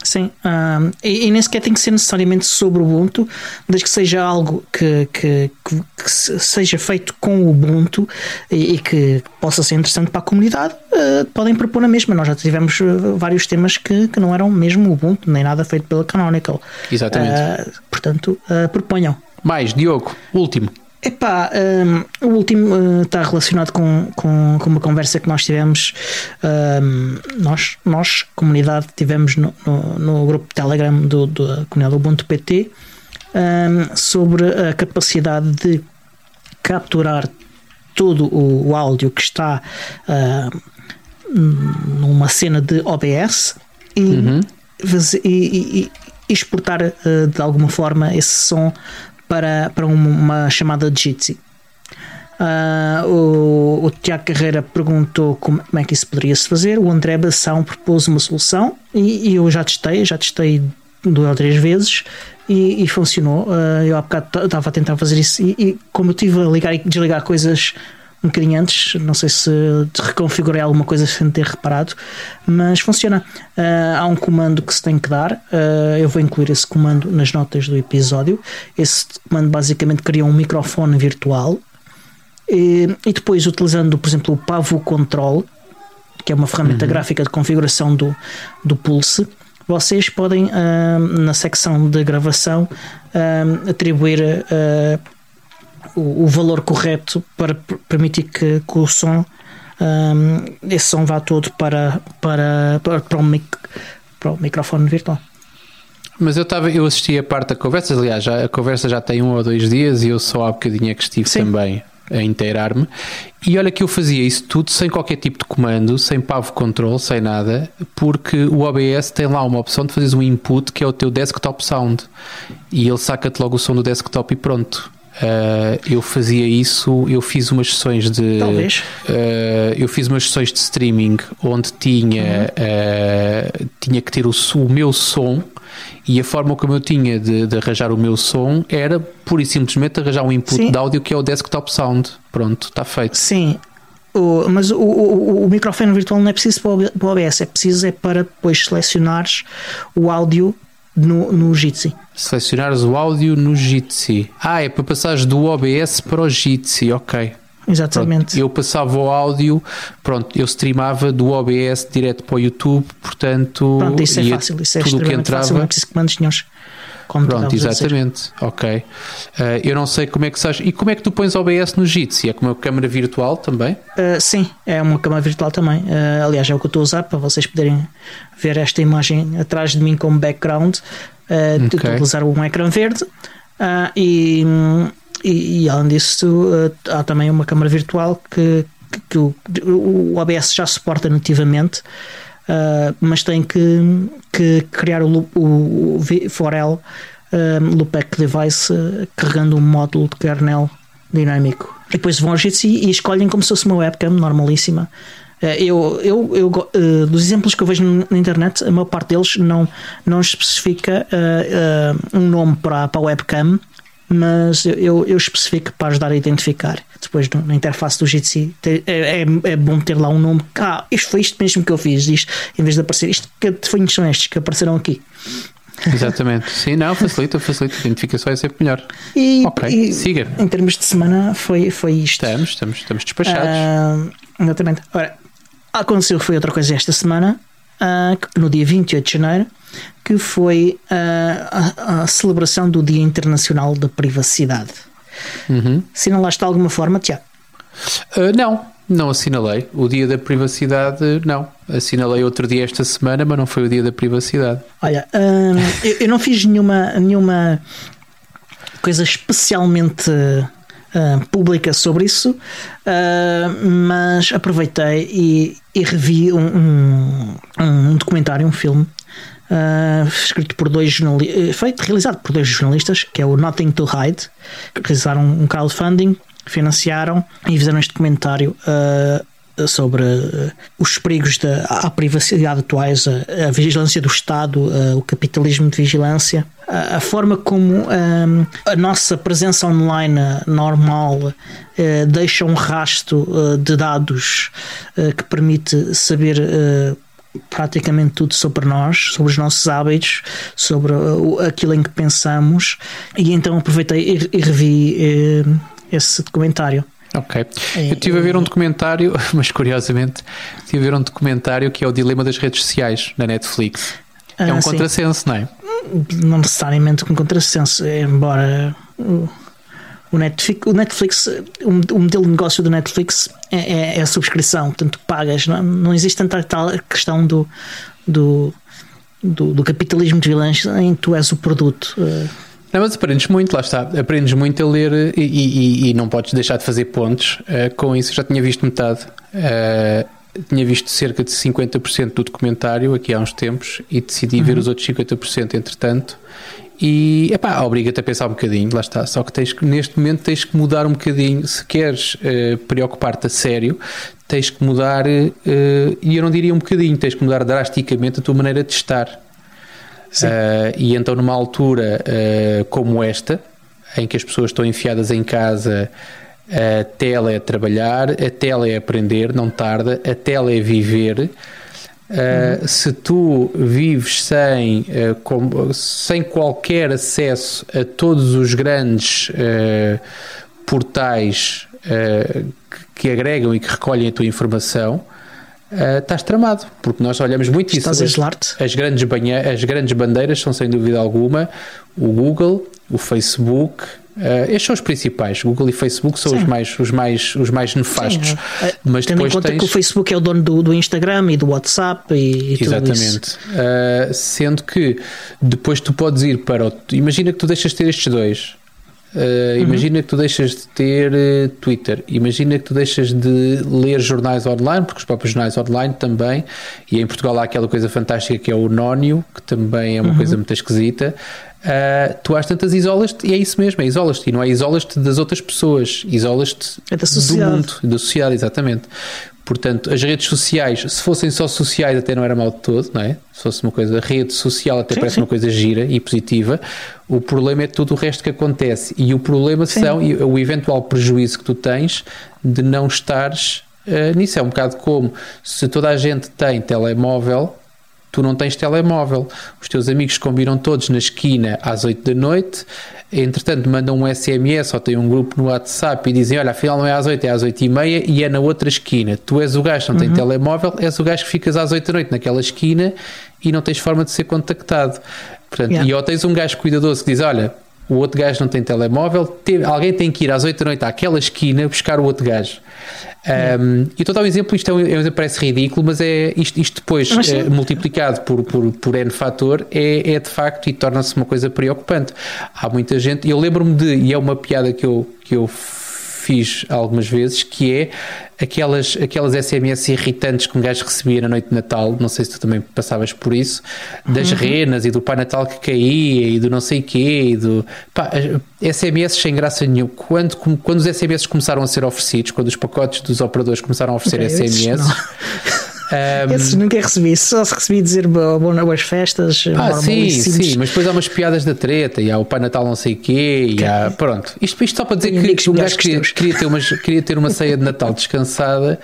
Sim, um, e, e, nem sequer tem que ser necessariamente sobre o Ubuntu, desde que seja algo que, que, que, que seja feito com o Ubuntu e, e, que possa ser interessante para a comunidade, uh, podem propor na mesma. Nós já tivemos uh, vários temas que, que não eram mesmo Ubuntu, nem nada feito pela Canonical. Exatamente. Uh, portanto, proponham. Mais, Diogo, último. Epá, um, o último uh, está relacionado com, com, com, uma conversa que nós tivemos, um, nós, nós, comunidade, tivemos no, no, no grupo Telegram do, do, da comunidade Ubuntu PT um, sobre a capacidade de capturar todo o, o áudio que está uh, numa cena de OBS e, uhum. e, e, e exportar uh, de alguma forma esse som para, para uma chamada de Jitsi. Uh, o, o, Tiago Carreira perguntou como, como, é que isso poderia se fazer. O André Bação propôs uma solução e, e eu já testei, já testei duas ou três vezes e, e funcionou. Uh, eu há bocado estava a tentar fazer isso e, e como eu tive a ligar e desligar coisas um bocadinho antes, não sei se reconfigurei alguma coisa sem ter reparado, mas funciona. Uh, há um comando que se tem que dar, uh, eu vou incluir esse comando nas notas do episódio. Esse comando basicamente cria um microfone virtual e, e depois, utilizando, por exemplo, o Pavo Control, que é uma ferramenta uhum. gráfica de configuração do, do Pulse, vocês podem, uh, na secção de gravação, atribuir o, o valor correto para permitir que, que o som um, esse som vá todo para, para, para, para, o, mic, para o microfone virtual. Mas eu estava, eu assisti a parte da conversa, aliás, já, a conversa já tem um ou dois dias e eu só há bocadinho é que estive Sim. também a inteirar-me. E olha que eu fazia isso tudo sem qualquer tipo de comando, sem pavo control, sem nada, porque o OBS tem lá uma opção de fazeres um input que é o teu desktop sound e ele saca-te logo o som do desktop e pronto. Uh, eu fazia isso, eu fiz umas sessões de. Talvez. Uh, eu fiz umas sessões de streaming onde tinha, uhum. uh, tinha que ter o, o, meu som e a forma como eu tinha de, de, arranjar o meu som era pura e simplesmente arranjar um input Sim. de áudio que é o desktop sound. Pronto, está feito. Sim. O, mas o, o, o, microfone virtual não é preciso para o OBS, é preciso é para depois selecionares o áudio no, no Jitsi. Selecionares o áudio no Jitsi. Ah, é para passares do OBS para o Jitsi, ok. Exatamente. Pronto, eu passava o áudio, pronto, eu streamava do OBS direto para o YouTube, portanto. Pronto, isso é fácil, isso é tudo que entrava. Fácil, não é preciso comandos nenhums. Como Pronto, exatamente. Ok. Uh, eu não sei como é que sabes. E como é que tu pões OBS no Jitsi? É como uma câmera virtual também? Uh, sim, é uma câmera virtual também. Uh, aliás, é o que eu estou a usar para vocês poderem ver esta imagem atrás de mim como background. Uh, okay. utilizar um ecrã verde e, e, e, além disso há também uma câmera virtual que, que, que o, o OBS já suporta nativamente. Uh, mas tem que, que criar o, o, o V4L um, Loopback Device uh, carregando um módulo de kernel dinâmico. E depois vão ao Jitsi e escolhem como se fosse uma webcam normalíssima. Uh, eu, eu, eu uh, dos exemplos que eu vejo na internet, a maior parte deles não, não especifica um nome para, para a webcam, mas eu, eu especifico para ajudar a identificar. Depois na interface do Jitsi é, é, é, bom ter lá um nome. Ah, isto foi isto mesmo que eu fiz, isto, em vez de aparecer isto, que definhos são estes que apareceram aqui. Exatamente, sim, não, facilita, facilita, a identificação é sempre melhor. E, ok, e, siga. Em termos de semana, foi, foi isto. Estamos, estamos, estamos despachados. Uh, exatamente. Ora, aconteceu foi outra coisa esta semana, uh, no dia 28 de janeiro, que foi a, a, a celebração do Dia Internacional da Privacidade. Uhum. Assinalaste de alguma forma, Tiago? Uh, não, não assinalei. O dia da privacidade, não. Assinalei outro dia esta semana, mas não foi o dia da privacidade. Olha, hum, eu, eu, não fiz nenhuma, nenhuma coisa especialmente uh, pública sobre isso, uh, mas aproveitei e, e revi um, um, um, documentário, um filme. Uh, escrito por dois jornalistas, feito, realizado por dois jornalistas, que é o Nothing to Hide, que realizaram um crowdfunding financiaram e fizeram este comentário uh, sobre uh, os perigos da à privacidade atuais, a, a, vigilância do Estado, uh, o capitalismo de vigilância, a, a forma como a nossa presença online normal deixa um rasto de dados que permite saber praticamente tudo sobre nós, sobre os nossos hábitos, sobre aquilo em que pensamos, e então aproveitei e, revi eh, esse documentário. Ok. É, Eu estive a ver um documentário, mas curiosamente, estive a ver um documentário que é o Dilema das Redes Sociais na Netflix. É um ah, contrassenso, não é? Não necessariamente um contrassenso, embora o Netflix, o, Netflix, o modelo de negócio do Netflix é, é, é a subscrição, portanto pagas. Não, não existe tanta tal questão do, do, do, do, capitalismo de vilãs em que tu és o produto. Não, mas aprendes muito, lá está. Aprendes muito a ler e, e, e não podes deixar de fazer pontos uh, com isso. Eu já tinha visto metade. Uh, tinha visto cerca de 50% do documentário aqui há uns tempos e decidi uhum. ver os outros 50% entretanto e epá, obriga-te a pensar um bocadinho, lá está. Só que tens que, neste momento tens que mudar um bocadinho. Se queres uh, preocupar-te a sério, tens que mudar, uh, e eu não diria um bocadinho, tens que mudar drasticamente a tua maneira de estar. Uh, e então, numa altura como esta, em que as pessoas estão enfiadas em casa, a tela é trabalhar, a tela é aprender, não tarda, a tela é viver. Uh, se tu vives sem, uh, com, sem qualquer acesso a todos os grandes uh, portais que, que, agregam e que recolhem a tua informação, estás tramado, porque nós olhamos muito Estás isso. As, as, grandes banha, as grandes bandeiras são sem dúvida alguma o Google, o Facebook, Uh, estes são os principais. Google e Facebook são os mais, os, mais, os mais nefastos. Sim, uh, mas tendo em conta tens... que o Facebook é o dono do, do Instagram e do WhatsApp e, e Exatamente. Uh, sendo que depois tu podes ir para o... Imagina que tu deixas de ter estes dois. Uh, imagina uhum. que tu deixas de ter uh, Twitter, imagina que tu deixas de ler jornais online, porque os próprios jornais online também, e em Portugal há aquela coisa fantástica que é o Nónio, que também é uma uhum. coisa muito esquisita. Uh, tu às tantas isolas-te, e é isso mesmo, é isolas-te, e não é isolas-te das outras pessoas, isolas-te é do mundo, da sociedade, exatamente. Portanto, as redes sociais, se fossem só sociais, até não era mal de todo, não é? Se fosse uma coisa, rede social até sim, parece sim. uma coisa gira e positiva. O problema é tudo o resto que acontece. E o problema sim. são o eventual prejuízo que tu tens de não estares uh, nisso. É um bocado como se toda a gente tem telemóvel, tu não tens telemóvel. Os teus amigos combinam todos na esquina às 8 da noite entretanto mandam um SMS ou têm um grupo no WhatsApp e dizem: Olha, afinal não é às 8, é às 8 e meia e é na outra esquina. Tu és o gajo que não tem uhum. telemóvel, és o gajo que ficas às 8 da noite naquela esquina e não tens forma de ser contactado. Portanto, yeah. E ou tens um gajo cuidadoso que diz: Olha, o outro gajo não tem telemóvel, alguém tem que ir às 8 da noite àquela esquina buscar o outro gajo. Um, e estou a dar um exemplo, isto é um, é, parece ridículo, mas é isto, isto depois é, multiplicado por, por, por N fator é, é de facto e torna-se uma coisa preocupante. Há muita gente, eu lembro-me de, e é uma piada que eu, que eu fiz algumas vezes, que é aquelas, aquelas SMS irritantes que um gajo recebia na noite de Natal, não sei se tu também passavas por isso, das uhum. renas e do Pai Natal que caía e do não sei quê, e do pá, SMS sem graça nenhuma. Quando, quando os SMS começaram a ser oferecidos, quando os pacotes dos operadores começaram a oferecer okay, SMS. Um, Esses nunca recebi, só se recebi dizer boas festas. Ah, sim, sim, mas depois há umas piadas da treta e há o Pai Natal não sei o quê, e há, pronto. Isto, isto só para dizer que, que o gajo queria, queria, ter umas, queria ter uma ceia de Natal descansada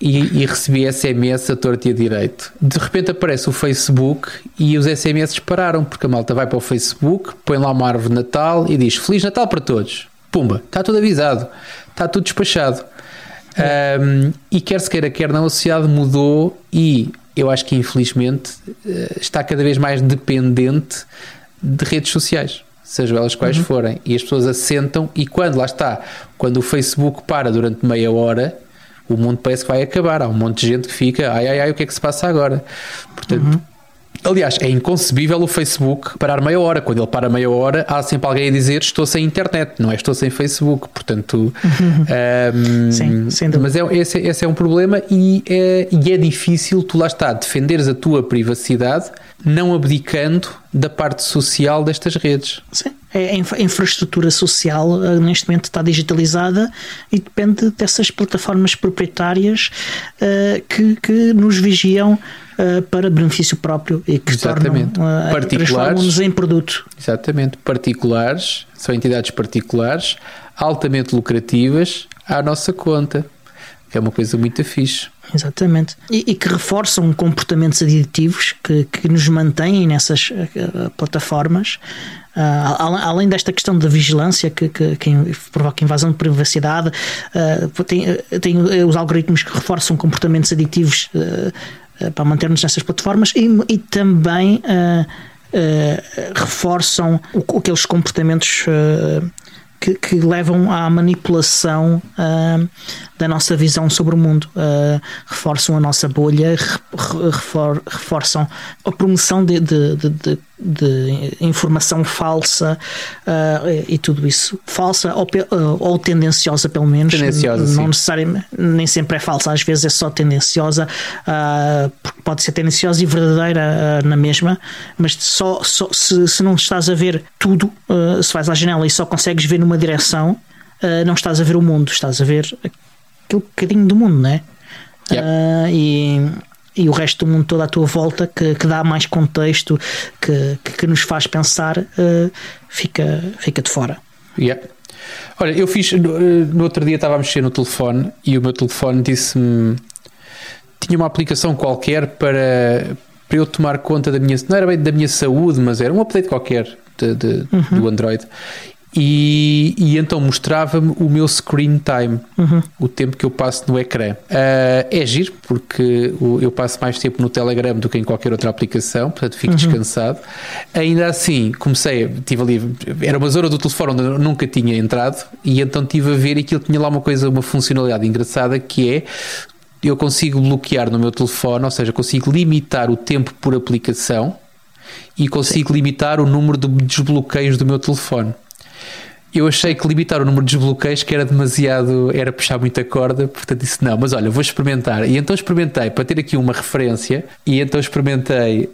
e, e recebi SMS a torto e a direito. De repente aparece o Facebook e os SMS pararam, porque a malta vai para o Facebook, põe lá uma árvore de Natal e diz Feliz Natal para todos. Pumba, está tudo avisado, está tudo despachado. Um, e quer se queira, quer não, a sociedade mudou e eu acho que infelizmente eh, está cada vez mais dependente de redes sociais, sejam elas quais uhum. forem, e as pessoas assentam e quando lá está, quando o Facebook para durante meia hora, o mundo parece que vai acabar. Há um monte de gente que fica, ai ai ai, o que é que se passa agora? Portanto, uhum. Aliás, é inconcebível o Facebook parar meia hora. Quando ele para meia hora, há sempre alguém a dizer estou sem internet, não é estou sem Facebook. Portanto, um, ehm, Sim, sem mas é, esse, esse, é um problema e é, e é difícil, tu lá está, defenderes a tua privacidade não abdicando da parte social destas redes. Sim. É, a infraestrutura social eh, neste momento está digitalizada e depende dessas plataformas proprietárias uh, que, que nos vigiam uh, para benefício próprio e que Exatamente. tornam uh, particulares em produto. Exatamente, particulares, são entidades particulares altamente lucrativas à nossa conta. É uma coisa muito fixe. Exatamente. E, e, que reforçam comportamentos aditivos que, que nos mantêm nessas uh, plataformas. Uh, além desta questão da vigilância que, que, que provoca invasão de privacidade, uh, tem, tem, os algoritmos que reforçam comportamentos aditivos para mantermos nessas plataformas e, e também reforçam o, aqueles comportamentos que, que, levam à manipulação uh, da nossa visão sobre o mundo, uh, reforçam a nossa bolha, refor, reforçam a promoção de, de, de, de informação falsa uh, e tudo isso. Falsa ou, ou tendenciosa, pelo menos. Tendenciosa, não necessariamente, nem sempre é falsa, às vezes é só tendenciosa, porque pode ser tendenciosa e verdadeira na mesma, mas só, só se, se não estás a ver tudo, se vais à janela e só consegues ver numa direção, não estás a ver o mundo, estás a ver aquele bocadinho do mundo, não é? Yep. Uh, e, e o resto do mundo todo à tua volta que, que dá mais contexto, que, que, que nos faz pensar, uh, fica, fica de fora. Yeah. Olha, eu fiz no, no, outro dia estava a mexer no telefone e o meu telefone disse-me tinha uma aplicação qualquer para, para eu tomar conta da minha não era bem da minha saúde, mas era um update qualquer de, de, uhum. do Android e, e, então mostrava-me o meu screen time, uhum. o tempo que eu passo no ecrã. Uh, é giro, porque eu passo mais tempo no Telegram do que em qualquer outra aplicação, portanto fico uhum. descansado. Ainda assim, comecei, tive ali, era uma zona do telefone onde eu nunca tinha entrado, e então estive a ver e aquilo tinha lá uma coisa, uma funcionalidade engraçada que é eu consigo bloquear no meu telefone, ou seja, consigo limitar o tempo por aplicação e consigo Sim. limitar o número de desbloqueios do meu telefone eu achei que limitar o número de desbloqueios que era demasiado, era puxar muita corda, portanto disse não, mas olha, vou experimentar. E então experimentei para ter aqui uma referência, e então experimentei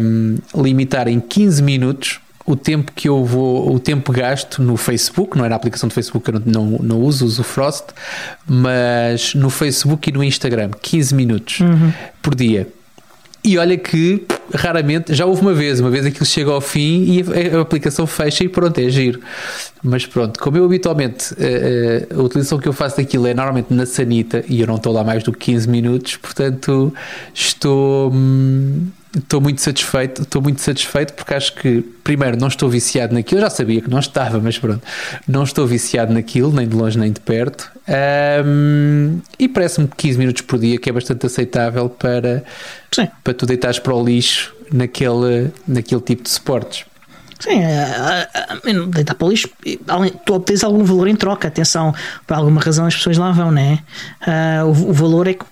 um, limitar em 15 minutos o tempo que eu vou, o tempo gasto no Facebook, não é na aplicação do Facebook, eu não, não, não uso, uso o Frost, mas no Facebook e no Instagram, 15 minutos uhum. por dia. E olha que raramente, já houve uma vez, uma vez aquilo chega ao fim e a, aplicação fecha e pronto, é giro. Mas pronto, como eu habitualmente a, a, a utilização que eu faço daquilo é normalmente na sanita e eu não estou lá mais do que 15 minutos, portanto estou. Hum, estou muito satisfeito, estou muito satisfeito porque acho que primeiro não estou viciado naquilo, já sabia que não estava, mas pronto, não estou viciado naquilo, nem de longe nem de perto. Um, e parece-me 15 minutos por dia que é bastante aceitável para, Sim. para tu deitares para o lixo naquele, naquele tipo de suportes. Sim, é, é, é, deitar para o lixo, tu obtens algum valor em troca. Atenção, por alguma razão as pessoas lá vão, né? Uh, o, o valor é que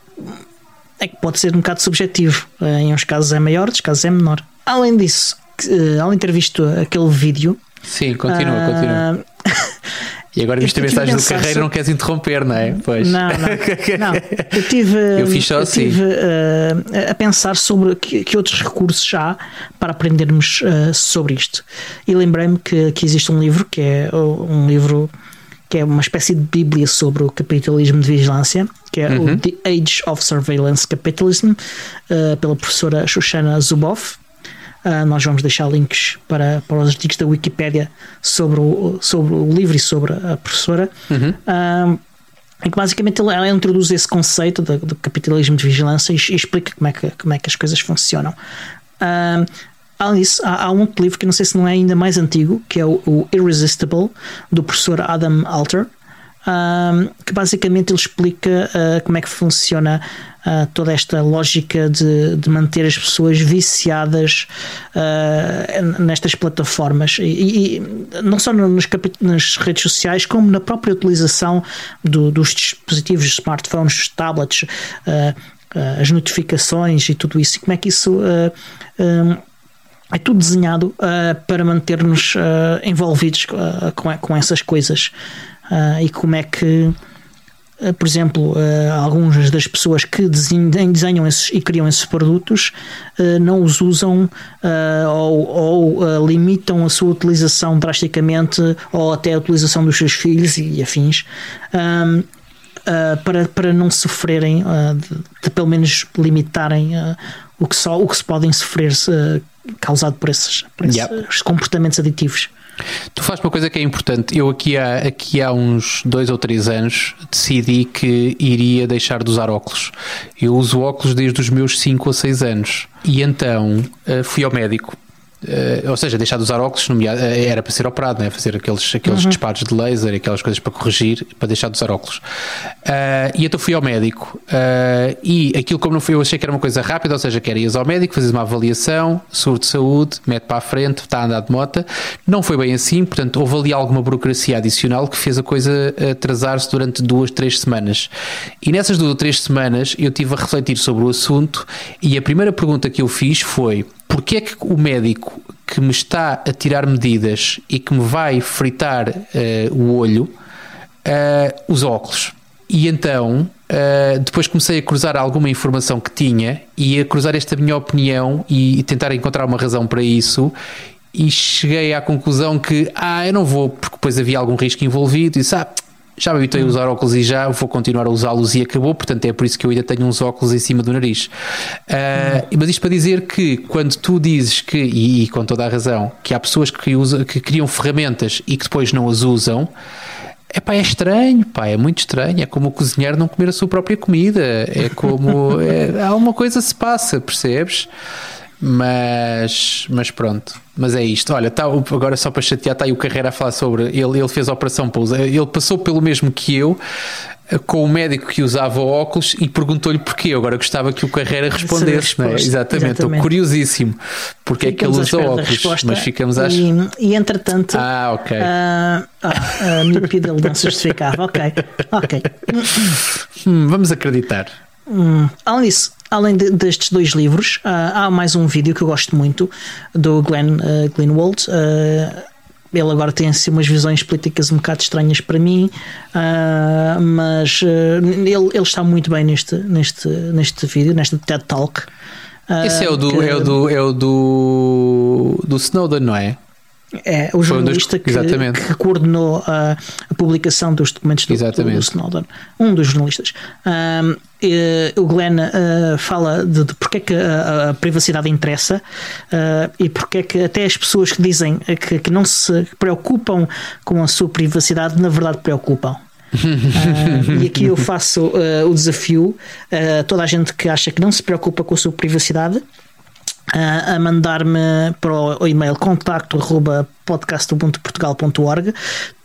é que pode ser um bocado subjetivo. Eh, em uns casos é maior, outros casos é menor. Além disso, eh, além de ter visto aquele vídeo. Sim, continua, uh, continua. E agora viste a mensagem do Carreiro, não queres interromper, não é? Pois. Não, não. não. Eu tive, eu fiz só eu assim. tive uh, a pensar sobre que, que, outros recursos há para aprendermos uh, sobre isto. E lembrei-me que, que existe um livro, que é um livro que é uma espécie de bíblia sobre o capitalismo de vigilância, que é uhum. o The Age of Surveillance Capitalism, uh, pela professora Shoshana Zuboff. Uh, nós vamos deixar links para, para os artigos da Wikipédia sobre o, sobre o livro e sobre a professora. Uhum. Uh, em que basicamente ela introduz esse conceito do, do capitalismo de vigilância e, e, explica como é, que, como é que as coisas funcionam. Uh, Além disso, há, há, um outro livro que não sei se não é ainda mais antigo, que é o, o Irresistible, do professor Adam Alter, um, que basicamente ele explica uh, como é que funciona uh, toda esta lógica de, de, manter as pessoas viciadas uh, nestas plataformas e, e não só nos, nas redes sociais como na própria utilização do, dos dispositivos smartphones, dos tablets, as notificações e tudo isso e como é que isso um, é tudo desenhado para manter-nos envolvidos com, com essas coisas. E como é que, por exemplo, algumas das pessoas que desenham, esses, e criam esses produtos não os usam ou, ou limitam a sua utilização drasticamente ou até a utilização dos seus filhos e, afins. Para, para não sofrerem, de, de, pelo menos limitarem o, que só, o que se podem sofrer causado por esses, por esses yep. comportamentos aditivos. Tu fazes uma coisa que é importante. Eu aqui há, aqui há uns dois ou três anos decidi que iria deixar de usar óculos. Eu uso óculos desde os meus 5 ou 6 anos. E então eh, fui ao médico Uh, ou seja, deixar de usar óculos eh, era para ser operado, né? fazer aqueles, aqueles uhum. disparos de laser, aquelas coisas para corrigir, para deixar de usar óculos. Uh, e então fui ao médico uh, e aquilo como não foi, eu achei que era uma coisa rápida, ou seja, que era ir ao médico, fazer uma avaliação, seguro de saúde, mete para a frente, está a andar de moto. Não foi bem assim, portanto, houve ali alguma burocracia adicional que fez a coisa atrasar-se durante duas, três semanas. E nessas duas ou três semanas eu tive a refletir sobre o assunto e a primeira pergunta que eu fiz foi porque é que o médico que me está a tirar medidas e que me vai fritar uh, o olho uh, usa óculos? E então, uh, depois comecei a cruzar alguma informação que tinha e a cruzar esta minha opinião e, e tentar encontrar uma razão para isso e cheguei à conclusão que, ah, eu não vou, porque depois havia algum risco envolvido, e disse, ah, já me habituei a usar óculos e já vou continuar a usá-los e acabou, portanto é por isso que eu ainda tenho uns óculos em cima do nariz. Uh, mas isto para dizer que quando tu dizes que, e, e, com toda a razão, que há pessoas que, usa, que criam ferramentas e que depois não as usam, é pá, é estranho, pá, é muito estranho. É como o cozinheiro não comer a sua própria comida. É como. É, há uma coisa se passa, percebes? Mas, mas pronto, mas é isto. Olha, tá, agora só para chatear, está aí o Carreira a falar sobre. Ele, ele fez a operação pousa. Ele passou pelo mesmo que eu, com o médico que usava óculos e perguntou-lhe porquê. Eu agora gostava que o Carreira respondesse, não é? Exatamente, estou curiosíssimo porque ficamos é que ele usa óculos, mas ficamos às. E, e entretanto, ah, ok. Uh, ah, a miopia dele não se justificava. Ok, ok. Hum, vamos acreditar. Hum, além disso, além de, destes dois livros, uh, há mais um vídeo que eu gosto muito do Glenn uh, Greenwald. Uh, ele agora tem assim, umas visões políticas um bocado estranhas para mim, uh, mas ele, ele está muito bem neste, neste, neste vídeo, neste TED Talk. Esse é o do, que, é o do, é o do, do Snowden, não é? É o jornalista um dos, que, que, coordenou a, a, publicação dos documentos do, do, Snowden. Um dos jornalistas. Um, e, o Glenn uh, fala de, de porque é que a, a privacidade interessa uh, e porque é que até as pessoas que dizem que, que não se preocupam com a sua privacidade, na verdade preocupam. uh, e aqui eu faço uh, o desafio a uh, toda a gente que acha que não se preocupa com a sua privacidade a mandar-me para o e-mail contacto arroba podcast.portugal.org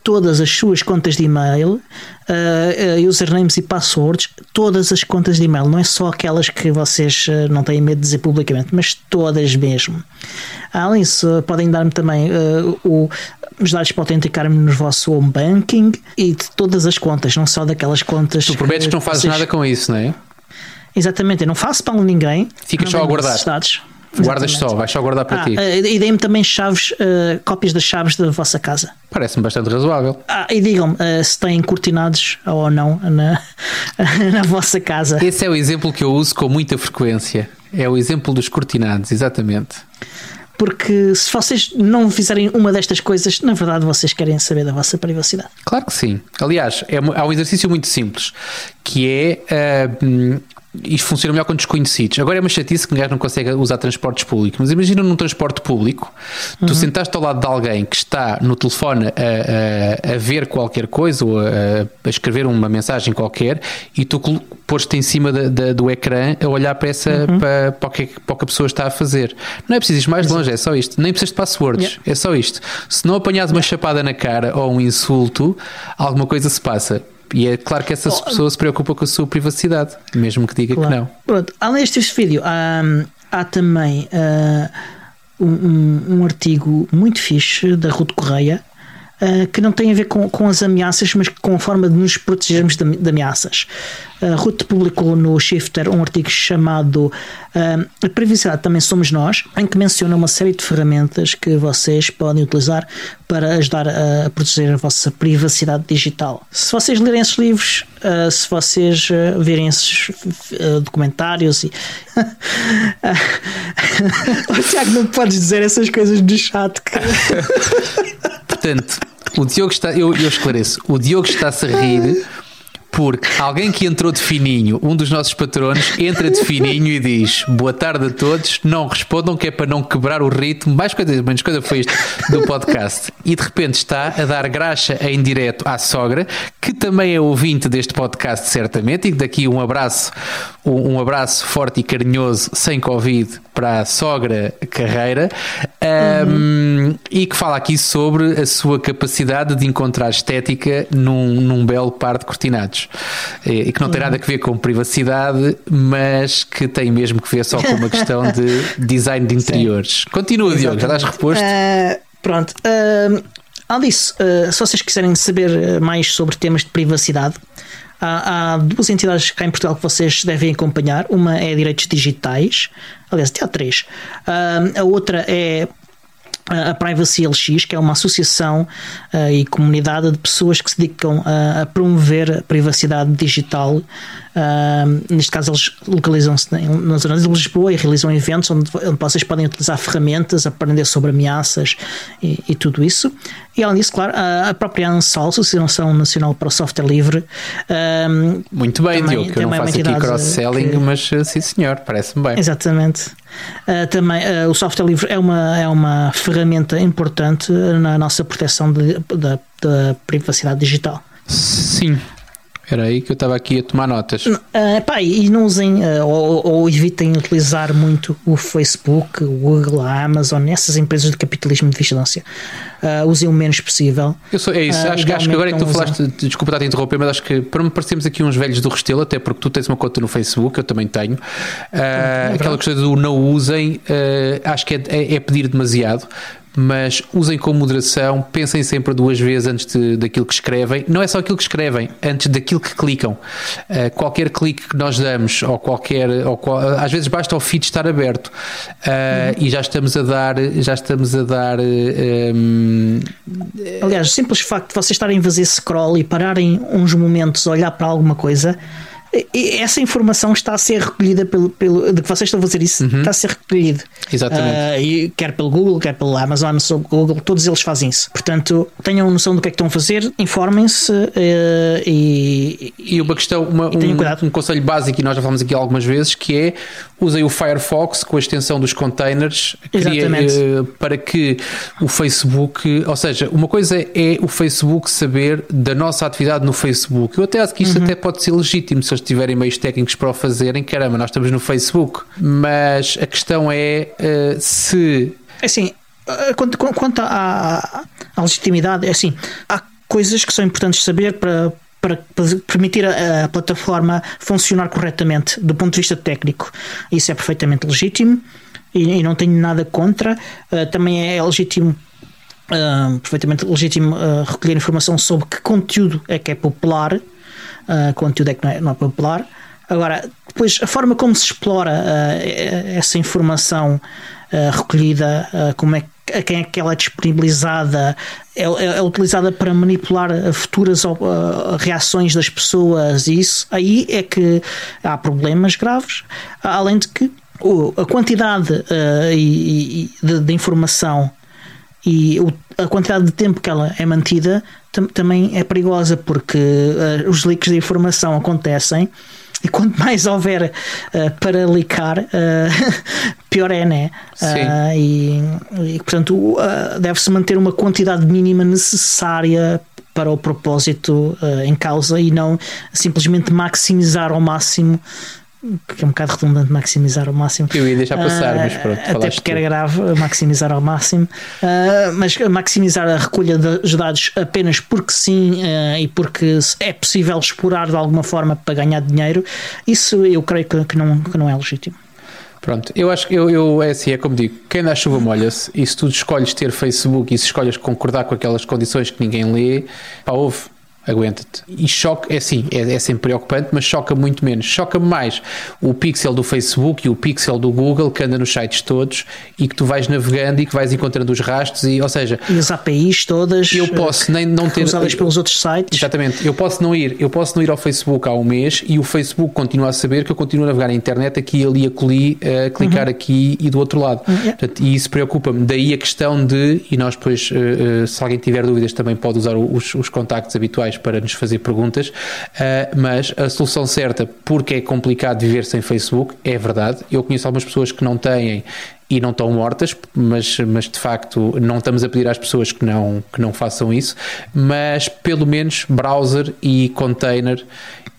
todas as suas contas de e-mail, uh, usernames e passwords, todas as contas de e-mail, não é só aquelas que vocês uh, não têm medo de dizer publicamente, mas todas mesmo. Além disso, podem dar-me também uh, o, os dados para autenticar-me no vosso home banking e de todas as contas, não só daquelas contas. Tu prometes que, que não fazes vocês... nada com isso, não é? Exatamente, eu não faço para ninguém. Ficas só a guardar. Dados. Guardas só, vais só guardar para ah, ti. Eh, e deem-me também chaves, uh, cópias das chaves da vossa casa. Parece-me bastante razoável. Ah, e digam-me uh, se têm cortinados ou não na, na vossa casa. Esse é o exemplo que eu uso com muita frequência. É o exemplo dos cortinados, exatamente. Porque se vocês não fizerem uma destas coisas, na verdade vocês querem saber da vossa privacidade. Claro que sim. Aliás, é, há um exercício muito simples que é uh, isto funciona melhor com desconhecidos. Agora é uma chatice que um gajo não consegue usar transportes públicos, mas imagina num transporte público, uhum. tu sentaste ao lado de alguém que está no telefone a, a, a ver qualquer coisa ou a, a, escrever uma mensagem qualquer e tu posto em cima da, da, do ecrã a olhar para, essa, uhum. para, para, o que, para o que a pessoa está a fazer. Não é preciso ir mais longe, é só isto. Nem precisas de passwords, yeah. é só isto. Se não apanhas uma chapada na cara ou um insulto, alguma coisa se passa. E é claro que essa oh, pessoa se preocupa com a sua privacidade, mesmo que diga claro. que não. Pronto, além deste vídeo, há, há também uh, um, um, artigo muito fixe da Ruth Correia. Uh, que não tem a ver com, com as ameaças, mas com a forma de nos protegermos de, de ameaças. Ruth publicou no Shifter um artigo chamado uh, A Privacidade Também Somos Nós, em que menciona uma série de ferramentas que vocês podem utilizar para ajudar a proteger a vossa privacidade digital. Se vocês lerem esses livros, uh, se vocês verem esses documentários e. oh, Tiago, não podes dizer essas coisas do chat. Portanto, o Diogo está. Eu, eu esclareço. O Diogo está-se a rir Porque alguém que entrou de fininho, um dos nossos patronos, entra de fininho e diz boa tarde a todos, não respondam que é para não quebrar o ritmo, mais coisa, menos coisa foi isto do podcast. E de repente está a dar graxa em direto à sogra, que também é ouvinte deste podcast, certamente, e daqui um abraço, um abraço forte e carinhoso, sem Covid, para a sogra Carreira, um, uhum. e que fala aqui sobre a sua capacidade de encontrar estética num, num belo par de cortinados. E que não tem nada a ver com privacidade, mas que tem mesmo que ver só com uma questão de design de interiores. Sim. Continua, Diogo, já estás reposto? Uh, pronto. Uh, além disso, uh, se vocês quiserem saber mais sobre temas de privacidade, há, há, duas entidades cá em Portugal que vocês devem acompanhar. Uma é Direitos Digitais, aliás, até há três. a outra é a Privacy LX, que é uma associação uh, e comunidade de pessoas que se dedicam a, a promover a privacidade digital. Uh, neste caso, eles localizam-se na zona de Lisboa e realizam eventos onde, onde vocês podem utilizar ferramentas, aprender sobre ameaças e, e tudo isso. E além disso, claro, a, a própria ANSOL, Associação Nacional para o Software Livre. Uh, Muito bem, também, Diogo, que eu não faço aqui cross-selling, que... mas sim senhor, parece-me bem. Exatamente. Uh, também uh, o software livre é uma, é uma ferramenta importante na nossa proteção da privacidade digital. Sim, era aí que eu estava aqui a tomar notas. Uh, pá, e não usem uh, ou, ou, evitem utilizar muito o Facebook, o Google, a Amazon, essas empresas de capitalismo de vigilância. Uh, usem o menos possível. Eu sou, é isso, acho, que, acho que agora é que tu falaste, desculpa estar a interromper, mas acho que para me parecermos aqui uns velhos do Restelo, até porque tu tens uma conta no Facebook, eu também tenho. É aquela questão do não usem, acho que é, é, é pedir demasiado mas usem com moderação, pensem sempre duas vezes antes de, daquilo que escrevem. Não é só aquilo que escrevem, antes daquilo que clicam. Uh, qualquer clique que nós damos, ou qualquer. Ou qual, às vezes basta o feed estar aberto uh, uhum. e já estamos a dar. Já estamos a dar. Um, Aliás, o simples facto de vocês estarem a fazer scroll e pararem uns momentos a olhar para alguma coisa essa informação está a ser recolhida pelo, pelo de que vocês estão a fazer isso, uhum. está a ser recolhido. Exatamente. Uh, e quer pelo Google, quer pelo Amazon, sobre Google, todos eles fazem isso. Portanto, tenham noção do que é que estão a fazer, informem-se uh, e, e uma questão, uma, um, um, conselho básico, e nós já falamos aqui algumas vezes, que é usem o Firefox com a extensão dos containers cria, uh, para que o Facebook, ou seja, uma coisa é o Facebook saber da nossa atividade no Facebook. Eu até acho que isto uhum. até pode ser legítimo se eles tiverem meios técnicos para o fazerem, caramba, nós estamos no Facebook. Mas a questão é uh, se. É assim, eh, quanto, quanto à, à legitimidade, é assim, há coisas que são importantes saber para, para permitir a, a, plataforma funcionar corretamente do ponto de vista técnico. Isso é perfeitamente legítimo e, e não tenho nada contra. Uh, também é legítimo. Uh, perfeitamente legítimo uh, recolher informação sobre que conteúdo é que é popular uh, conteúdo é que não é, não é popular. Agora, depois a forma como se explora uh, essa informação uh, recolhida, uh, como é a quem é que ela é disponibilizada, é, é, é utilizada para manipular futuras reações das pessoas e isso, aí é que há problemas graves, além de que a quantidade e, de, de informação e a quantidade de tempo que ela é mantida também é perigosa porque uh, os leaks de informação acontecem e quanto mais houver uh, para licar, uh, pior é, né? Uh, e, e, portanto, deve-se manter uma quantidade mínima necessária para o propósito em causa e não simplesmente maximizar ao máximo que é um bocado redundante maximizar ao máximo. Eu ia deixar passar, uh, mas pronto. Até porque era grave maximizar ao máximo. Uh, mas maximizar a recolha dos dados apenas porque sim uh, e porque é possível explorar de alguma forma para ganhar dinheiro, isso eu creio que, que, não, que não é legítimo. Pronto, eu acho que eu, eu, é assim, é como digo, quem dá chuva molha-se, e se tu escolhes ter Facebook e se escolhes concordar com aquelas condições que ninguém lê, pá, ouve, aguenta-te. E choca, é assim, é, é, sempre preocupante, mas choca muito menos. Choca-me mais o pixel do Facebook e o pixel do Google que anda nos sites todos e que tu vais navegando e que vais encontrando os rastros, e, ou seja, e as APIs todas eu posso nem não ter usadas pelos outros sites. Exatamente, eu posso não ir, eu posso não ir ao Facebook há um mês e o Facebook continua a saber que eu continuo a navegar na internet aqui, ali, acolhi, a clicar uhum. aqui e do outro lado. Uhum. Portanto, e isso preocupa-me. Daí a questão de, e nós depois, uh, se alguém tiver dúvidas, também pode usar os, os contactos habituais sociais para nos fazer perguntas, uh, mas a solução certa, porque é complicado viver sem Facebook, é verdade. Eu conheço algumas pessoas que não têm e não estão mortas, mas, mas de facto não estamos a pedir às pessoas que não, que não façam isso, mas pelo menos browser e container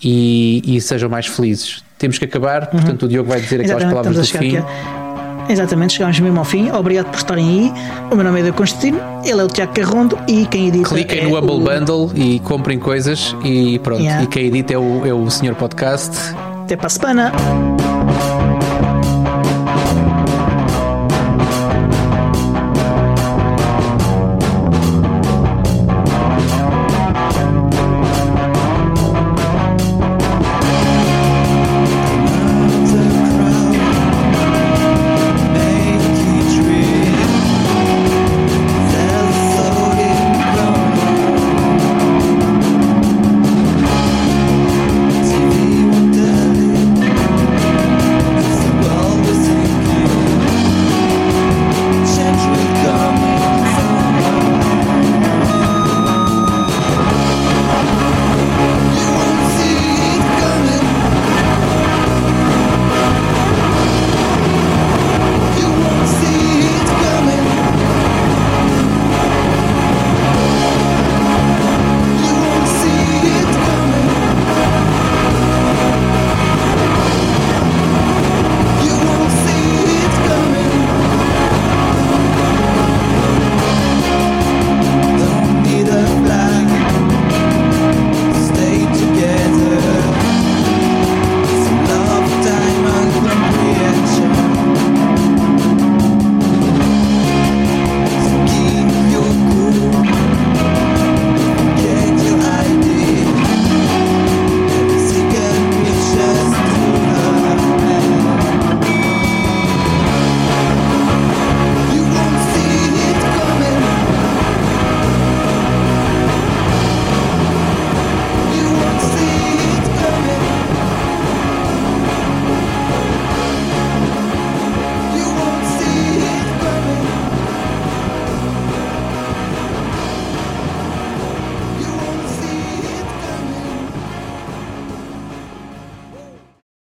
e, e sejam mais felizes. Temos que acabar, uhum. portanto o Diogo vai dizer aquelas palavras do fim. Exatamente, chegamos mesmo ao fim. Obrigado por estarem aí. O meu nome é Edu Constantino, ele é o Tiago Carrondo e quem edita. Cliquem é no Humble o... Bundle e comprem coisas e pronto. Yeah. E quem edita é o, é o Sr. Podcast. Até para a semana.